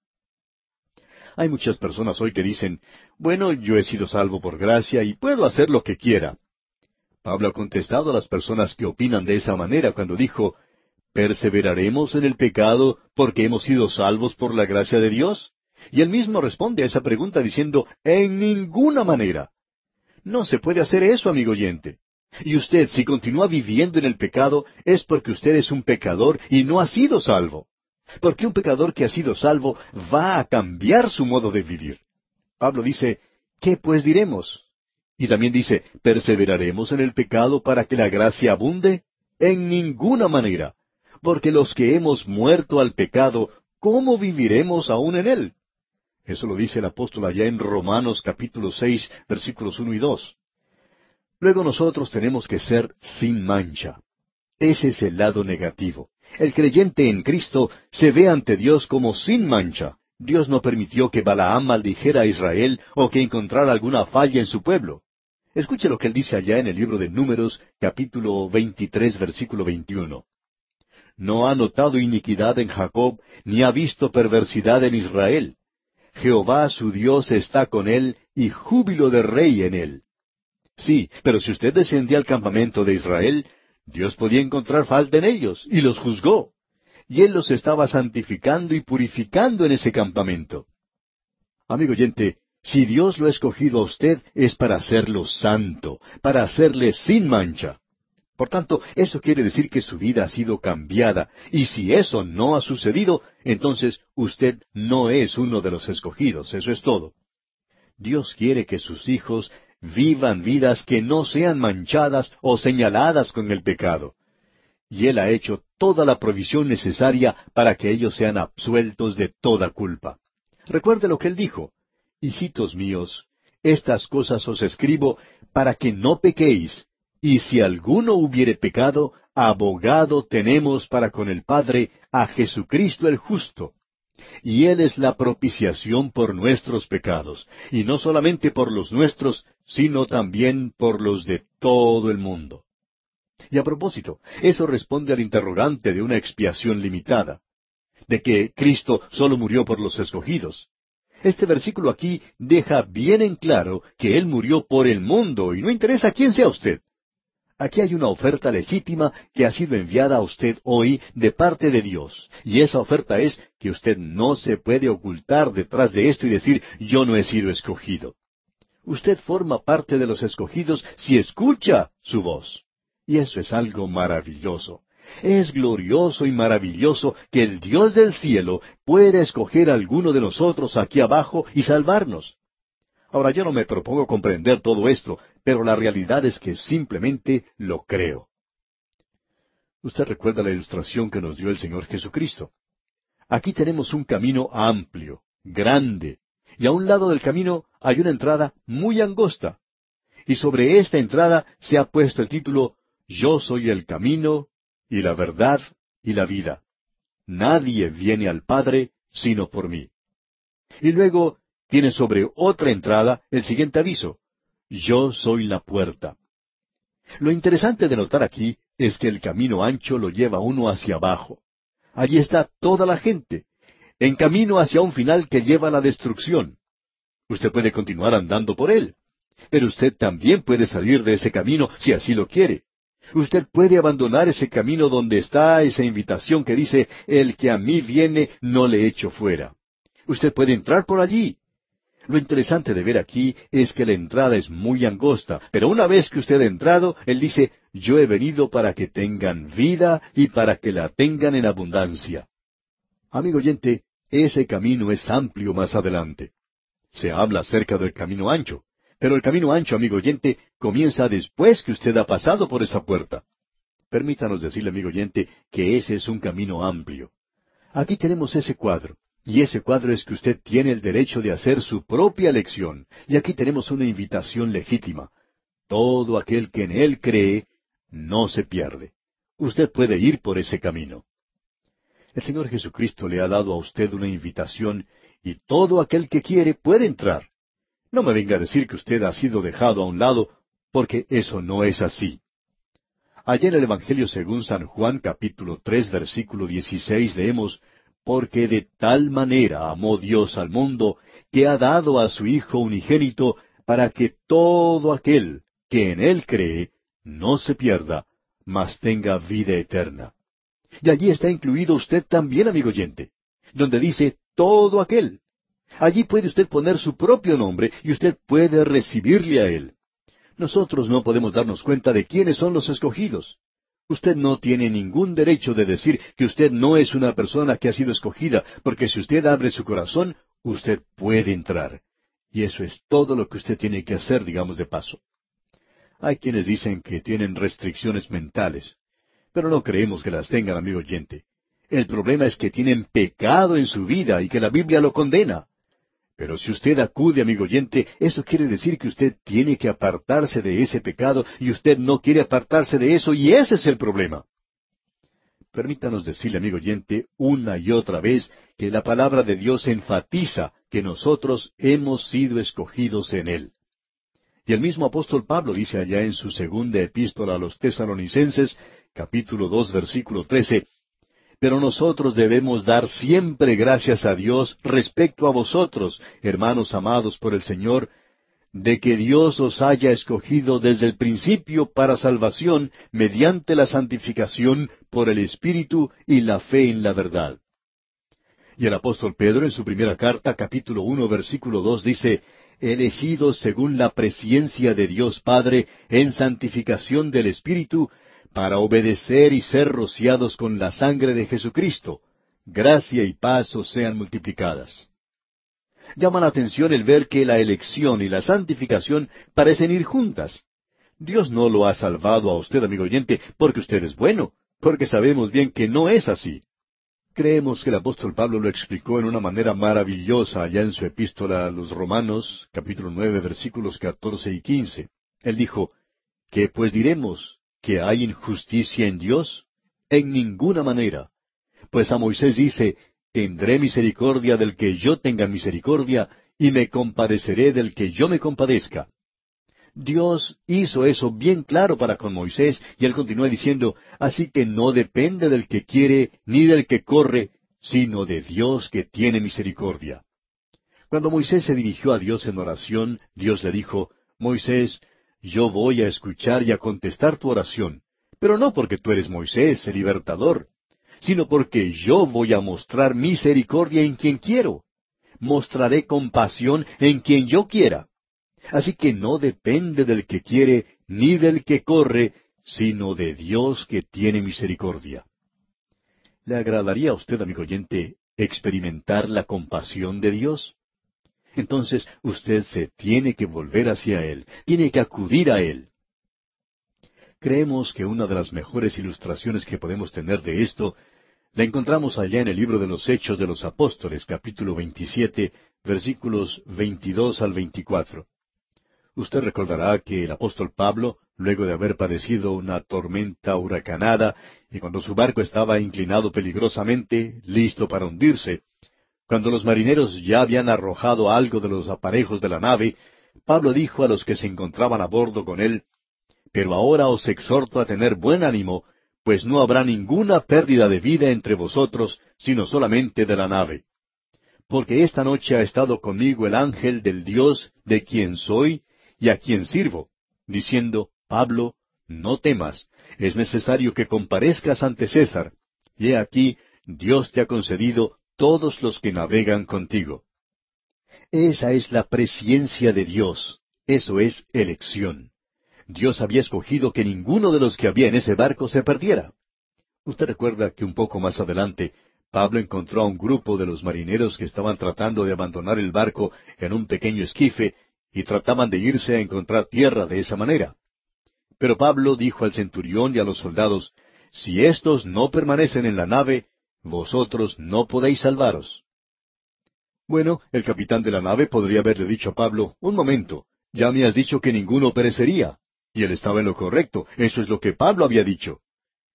Hay muchas personas hoy que dicen, bueno, yo he sido salvo por gracia y puedo hacer lo que quiera. Pablo ha contestado a las personas que opinan de esa manera cuando dijo, ¿perseveraremos en el pecado porque hemos sido salvos por la gracia de Dios? Y él mismo responde a esa pregunta diciendo, en ninguna manera. No se puede hacer eso, amigo oyente. Y usted, si continúa viviendo en el pecado, es porque usted es un pecador y no ha sido salvo. Porque un pecador que ha sido salvo va a cambiar su modo de vivir. Pablo dice, ¿qué pues diremos? Y también dice, ¿perseveraremos en el pecado para que la gracia abunde? En ninguna manera. Porque los que hemos muerto al pecado, ¿cómo viviremos aún en él? Eso lo dice el apóstol allá en Romanos capítulo seis, versículos uno y dos. Luego nosotros tenemos que ser sin mancha. Ese es el lado negativo. El creyente en Cristo se ve ante Dios como sin mancha. Dios no permitió que Balaam maldijera a Israel o que encontrara alguna falla en su pueblo. Escuche lo que él dice allá en el libro de Números, capítulo 23, versículo 21. No ha notado iniquidad en Jacob, ni ha visto perversidad en Israel. Jehová su Dios está con él, y júbilo de rey en él. Sí, pero si usted descendía al campamento de Israel, Dios podía encontrar falta en ellos, y los juzgó. Y Él los estaba santificando y purificando en ese campamento. Amigo oyente, si Dios lo ha escogido a usted es para hacerlo santo, para hacerle sin mancha. Por tanto, eso quiere decir que su vida ha sido cambiada, y si eso no ha sucedido, entonces usted no es uno de los escogidos, eso es todo. Dios quiere que sus hijos vivan vidas que no sean manchadas o señaladas con el pecado. Y Él ha hecho toda la provisión necesaria para que ellos sean absueltos de toda culpa. Recuerde lo que Él dijo, Hijitos míos, estas cosas os escribo para que no pequéis, y si alguno hubiere pecado, abogado tenemos para con el Padre a Jesucristo el justo y Él es la propiciación por nuestros pecados, y no solamente por los nuestros, sino también por los de todo el mundo. Y a propósito, eso responde al interrogante de una expiación limitada, de que Cristo solo murió por los escogidos. Este versículo aquí deja bien en claro que Él murió por el mundo y no interesa quién sea usted. Aquí hay una oferta legítima que ha sido enviada a usted hoy de parte de Dios. Y esa oferta es que usted no se puede ocultar detrás de esto y decir, yo no he sido escogido. Usted forma parte de los escogidos si escucha su voz. Y eso es algo maravilloso. Es glorioso y maravilloso que el Dios del cielo pueda escoger a alguno de nosotros aquí abajo y salvarnos. Ahora yo no me propongo comprender todo esto, pero la realidad es que simplemente lo creo. Usted recuerda la ilustración que nos dio el Señor Jesucristo. Aquí tenemos un camino amplio, grande, y a un lado del camino hay una entrada muy angosta. Y sobre esta entrada se ha puesto el título Yo soy el camino y la verdad y la vida. Nadie viene al Padre sino por mí. Y luego tiene sobre otra entrada el siguiente aviso. Yo soy la puerta. Lo interesante de notar aquí es que el camino ancho lo lleva uno hacia abajo. Allí está toda la gente, en camino hacia un final que lleva a la destrucción. Usted puede continuar andando por él, pero usted también puede salir de ese camino si así lo quiere. Usted puede abandonar ese camino donde está esa invitación que dice, el que a mí viene no le echo fuera. Usted puede entrar por allí, lo interesante de ver aquí es que la entrada es muy angosta, pero una vez que usted ha entrado, Él dice, yo he venido para que tengan vida y para que la tengan en abundancia. Amigo oyente, ese camino es amplio más adelante. Se habla acerca del camino ancho, pero el camino ancho, amigo oyente, comienza después que usted ha pasado por esa puerta. Permítanos decirle, amigo oyente, que ese es un camino amplio. Aquí tenemos ese cuadro. Y ese cuadro es que usted tiene el derecho de hacer su propia elección. Y aquí tenemos una invitación legítima. Todo aquel que en Él cree, no se pierde. Usted puede ir por ese camino. El Señor Jesucristo le ha dado a usted una invitación y todo aquel que quiere puede entrar. No me venga a decir que usted ha sido dejado a un lado, porque eso no es así. Allá en el Evangelio según San Juan capítulo tres versículo dieciséis leemos porque de tal manera amó Dios al mundo, que ha dado a su Hijo unigénito, para que todo aquel que en Él cree no se pierda, mas tenga vida eterna. Y allí está incluido usted también, amigo oyente, donde dice todo aquel. Allí puede usted poner su propio nombre y usted puede recibirle a Él. Nosotros no podemos darnos cuenta de quiénes son los escogidos. Usted no tiene ningún derecho de decir que usted no es una persona que ha sido escogida, porque si usted abre su corazón, usted puede entrar. Y eso es todo lo que usted tiene que hacer, digamos de paso. Hay quienes dicen que tienen restricciones mentales, pero no creemos que las tengan, amigo oyente. El problema es que tienen pecado en su vida y que la Biblia lo condena. Pero si usted acude, amigo oyente, eso quiere decir que usted tiene que apartarse de ese pecado y usted no quiere apartarse de eso y ese es el problema. Permítanos decirle, amigo oyente, una y otra vez que la palabra de Dios enfatiza que nosotros hemos sido escogidos en Él. Y el mismo apóstol Pablo dice allá en su segunda epístola a los tesalonicenses, capítulo dos, versículo trece, pero nosotros debemos dar siempre gracias a Dios respecto a vosotros, hermanos amados por el Señor, de que Dios os haya escogido desde el principio para salvación mediante la santificación por el Espíritu y la fe en la verdad. Y el apóstol Pedro en su primera carta, capítulo uno, versículo dos, dice, elegidos según la presciencia de Dios Padre en santificación del Espíritu para obedecer y ser rociados con la sangre de Jesucristo. Gracia y paz sean multiplicadas. Llama la atención el ver que la elección y la santificación parecen ir juntas. Dios no lo ha salvado a usted, amigo oyente, porque usted es bueno, porque sabemos bien que no es así. Creemos que el apóstol Pablo lo explicó en una manera maravillosa allá en su epístola a los Romanos, capítulo nueve, versículos catorce y quince. Él dijo, ¿Qué pues diremos? Que hay injusticia en Dios? En ninguna manera. Pues a Moisés dice, tendré misericordia del que yo tenga misericordia, y me compadeceré del que yo me compadezca. Dios hizo eso bien claro para con Moisés, y él continúa diciendo, así que no depende del que quiere ni del que corre, sino de Dios que tiene misericordia. Cuando Moisés se dirigió a Dios en oración, Dios le dijo, Moisés, yo voy a escuchar y a contestar tu oración, pero no porque tú eres Moisés, el libertador, sino porque yo voy a mostrar misericordia en quien quiero. Mostraré compasión en quien yo quiera. Así que no depende del que quiere ni del que corre, sino de Dios que tiene misericordia. ¿Le agradaría a usted, amigo oyente, experimentar la compasión de Dios? Entonces usted se tiene que volver hacia Él, tiene que acudir a Él. Creemos que una de las mejores ilustraciones que podemos tener de esto la encontramos allá en el libro de los Hechos de los Apóstoles, capítulo 27, versículos 22 al 24. Usted recordará que el apóstol Pablo, luego de haber padecido una tormenta huracanada, y cuando su barco estaba inclinado peligrosamente, listo para hundirse, cuando los marineros ya habían arrojado algo de los aparejos de la nave, Pablo dijo a los que se encontraban a bordo con él, Pero ahora os exhorto a tener buen ánimo, pues no habrá ninguna pérdida de vida entre vosotros, sino solamente de la nave. Porque esta noche ha estado conmigo el ángel del Dios de quien soy y a quien sirvo, diciendo, Pablo, no temas, es necesario que comparezcas ante César, y he aquí, Dios te ha concedido todos los que navegan contigo. Esa es la presciencia de Dios. Eso es elección. Dios había escogido que ninguno de los que había en ese barco se perdiera. Usted recuerda que un poco más adelante Pablo encontró a un grupo de los marineros que estaban tratando de abandonar el barco en un pequeño esquife y trataban de irse a encontrar tierra de esa manera. Pero Pablo dijo al centurión y a los soldados, Si éstos no permanecen en la nave, vosotros no podéis salvaros. Bueno, el capitán de la nave podría haberle dicho a Pablo, un momento, ya me has dicho que ninguno perecería. Y él estaba en lo correcto, eso es lo que Pablo había dicho.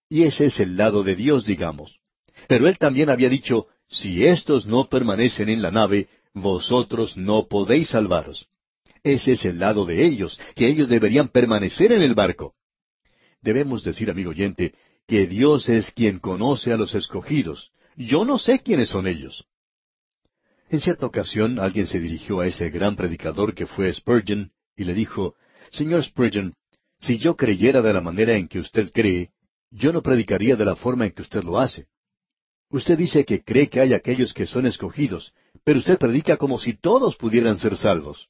Y ese es el lado de Dios, digamos. Pero él también había dicho, si éstos no permanecen en la nave, vosotros no podéis salvaros. Ese es el lado de ellos, que ellos deberían permanecer en el barco. Debemos decir, amigo oyente, que Dios es quien conoce a los escogidos. Yo no sé quiénes son ellos. En cierta ocasión alguien se dirigió a ese gran predicador que fue Spurgeon y le dijo, Señor Spurgeon, si yo creyera de la manera en que usted cree, yo no predicaría de la forma en que usted lo hace. Usted dice que cree que hay aquellos que son escogidos, pero usted predica como si todos pudieran ser salvos.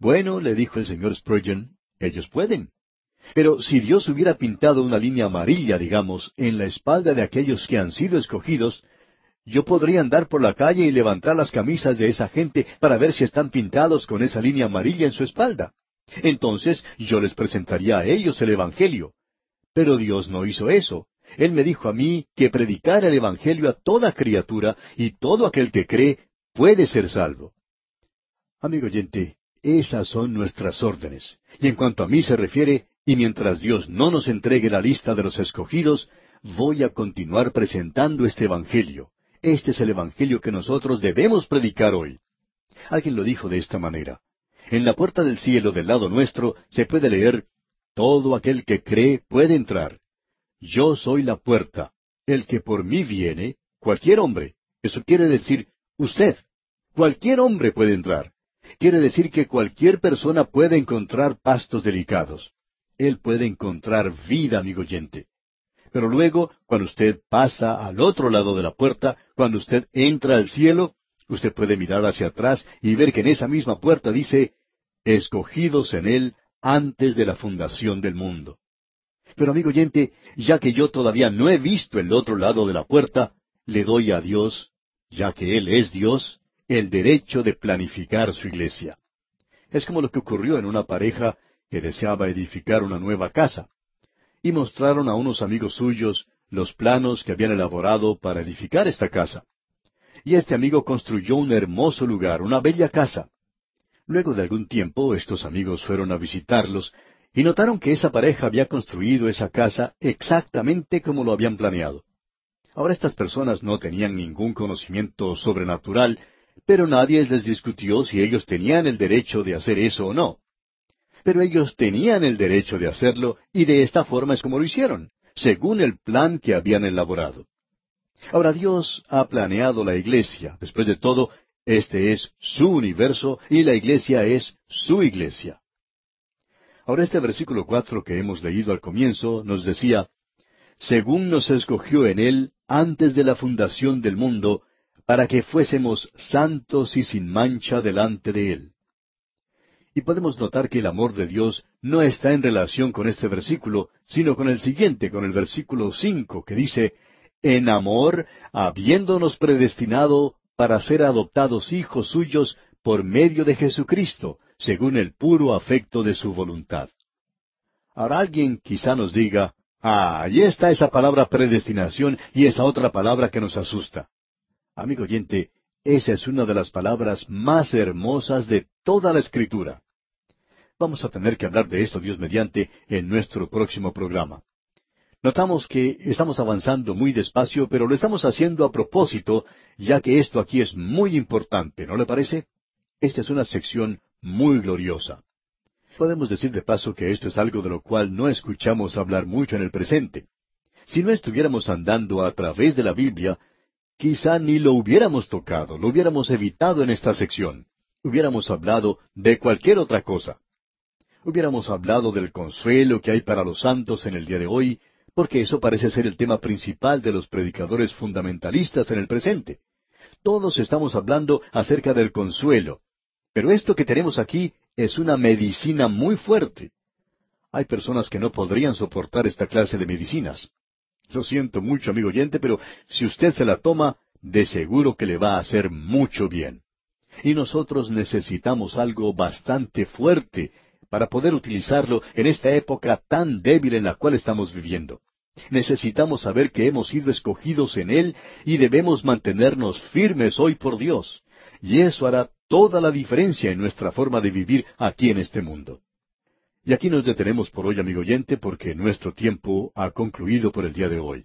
Bueno, le dijo el señor Spurgeon, ellos pueden. Pero si Dios hubiera pintado una línea amarilla, digamos, en la espalda de aquellos que han sido escogidos, yo podría andar por la calle y levantar las camisas de esa gente para ver si están pintados con esa línea amarilla en su espalda. Entonces yo les presentaría a ellos el Evangelio. Pero Dios no hizo eso. Él me dijo a mí que predicara el Evangelio a toda criatura y todo aquel que cree puede ser salvo. Amigo oyente, esas son nuestras órdenes. Y en cuanto a mí se refiere, y mientras Dios no nos entregue la lista de los escogidos, voy a continuar presentando este Evangelio. Este es el Evangelio que nosotros debemos predicar hoy. Alguien lo dijo de esta manera. En la puerta del cielo del lado nuestro se puede leer, Todo aquel que cree puede entrar. Yo soy la puerta. El que por mí viene, cualquier hombre. Eso quiere decir usted. Cualquier hombre puede entrar. Quiere decir que cualquier persona puede encontrar pastos delicados. Él puede encontrar vida, amigo oyente. Pero luego, cuando usted pasa al otro lado de la puerta, cuando usted entra al cielo, usted puede mirar hacia atrás y ver que en esa misma puerta dice, escogidos en Él antes de la fundación del mundo. Pero amigo oyente, ya que yo todavía no he visto el otro lado de la puerta, le doy a Dios, ya que Él es Dios, el derecho de planificar su iglesia. Es como lo que ocurrió en una pareja que deseaba edificar una nueva casa. Y mostraron a unos amigos suyos los planos que habían elaborado para edificar esta casa. Y este amigo construyó un hermoso lugar, una bella casa. Luego de algún tiempo estos amigos fueron a visitarlos y notaron que esa pareja había construido esa casa exactamente como lo habían planeado. Ahora estas personas no tenían ningún conocimiento sobrenatural, pero nadie les discutió si ellos tenían el derecho de hacer eso o no. Pero ellos tenían el derecho de hacerlo y de esta forma es como lo hicieron, según el plan que habían elaborado. Ahora Dios ha planeado la iglesia. Después de todo, este es su universo y la iglesia es su iglesia. Ahora este versículo cuatro que hemos leído al comienzo nos decía, según nos escogió en él antes de la fundación del mundo, para que fuésemos santos y sin mancha delante de él. Y podemos notar que el amor de Dios no está en relación con este versículo, sino con el siguiente, con el versículo cinco, que dice, en amor, habiéndonos predestinado para ser adoptados hijos suyos por medio de Jesucristo, según el puro afecto de su voluntad. Ahora alguien quizá nos diga, ah, allí está esa palabra predestinación y esa otra palabra que nos asusta. Amigo oyente, esa es una de las palabras más hermosas de toda la Escritura. Vamos a tener que hablar de esto, Dios mediante, en nuestro próximo programa. Notamos que estamos avanzando muy despacio, pero lo estamos haciendo a propósito, ya que esto aquí es muy importante, ¿no le parece? Esta es una sección muy gloriosa. Podemos decir de paso que esto es algo de lo cual no escuchamos hablar mucho en el presente. Si no estuviéramos andando a través de la Biblia, quizá ni lo hubiéramos tocado, lo hubiéramos evitado en esta sección. Hubiéramos hablado de cualquier otra cosa. Hubiéramos hablado del consuelo que hay para los santos en el día de hoy, porque eso parece ser el tema principal de los predicadores fundamentalistas en el presente. Todos estamos hablando acerca del consuelo, pero esto que tenemos aquí es una medicina muy fuerte. Hay personas que no podrían soportar esta clase de medicinas. Lo siento mucho, amigo oyente, pero si usted se la toma, de seguro que le va a hacer mucho bien. Y nosotros necesitamos algo bastante fuerte para poder utilizarlo en esta época tan débil en la cual estamos viviendo. Necesitamos saber que hemos sido escogidos en Él y debemos mantenernos firmes hoy por Dios. Y eso hará toda la diferencia en nuestra forma de vivir aquí en este mundo. Y aquí nos detenemos por hoy, amigo oyente, porque nuestro tiempo ha concluido por el día de hoy.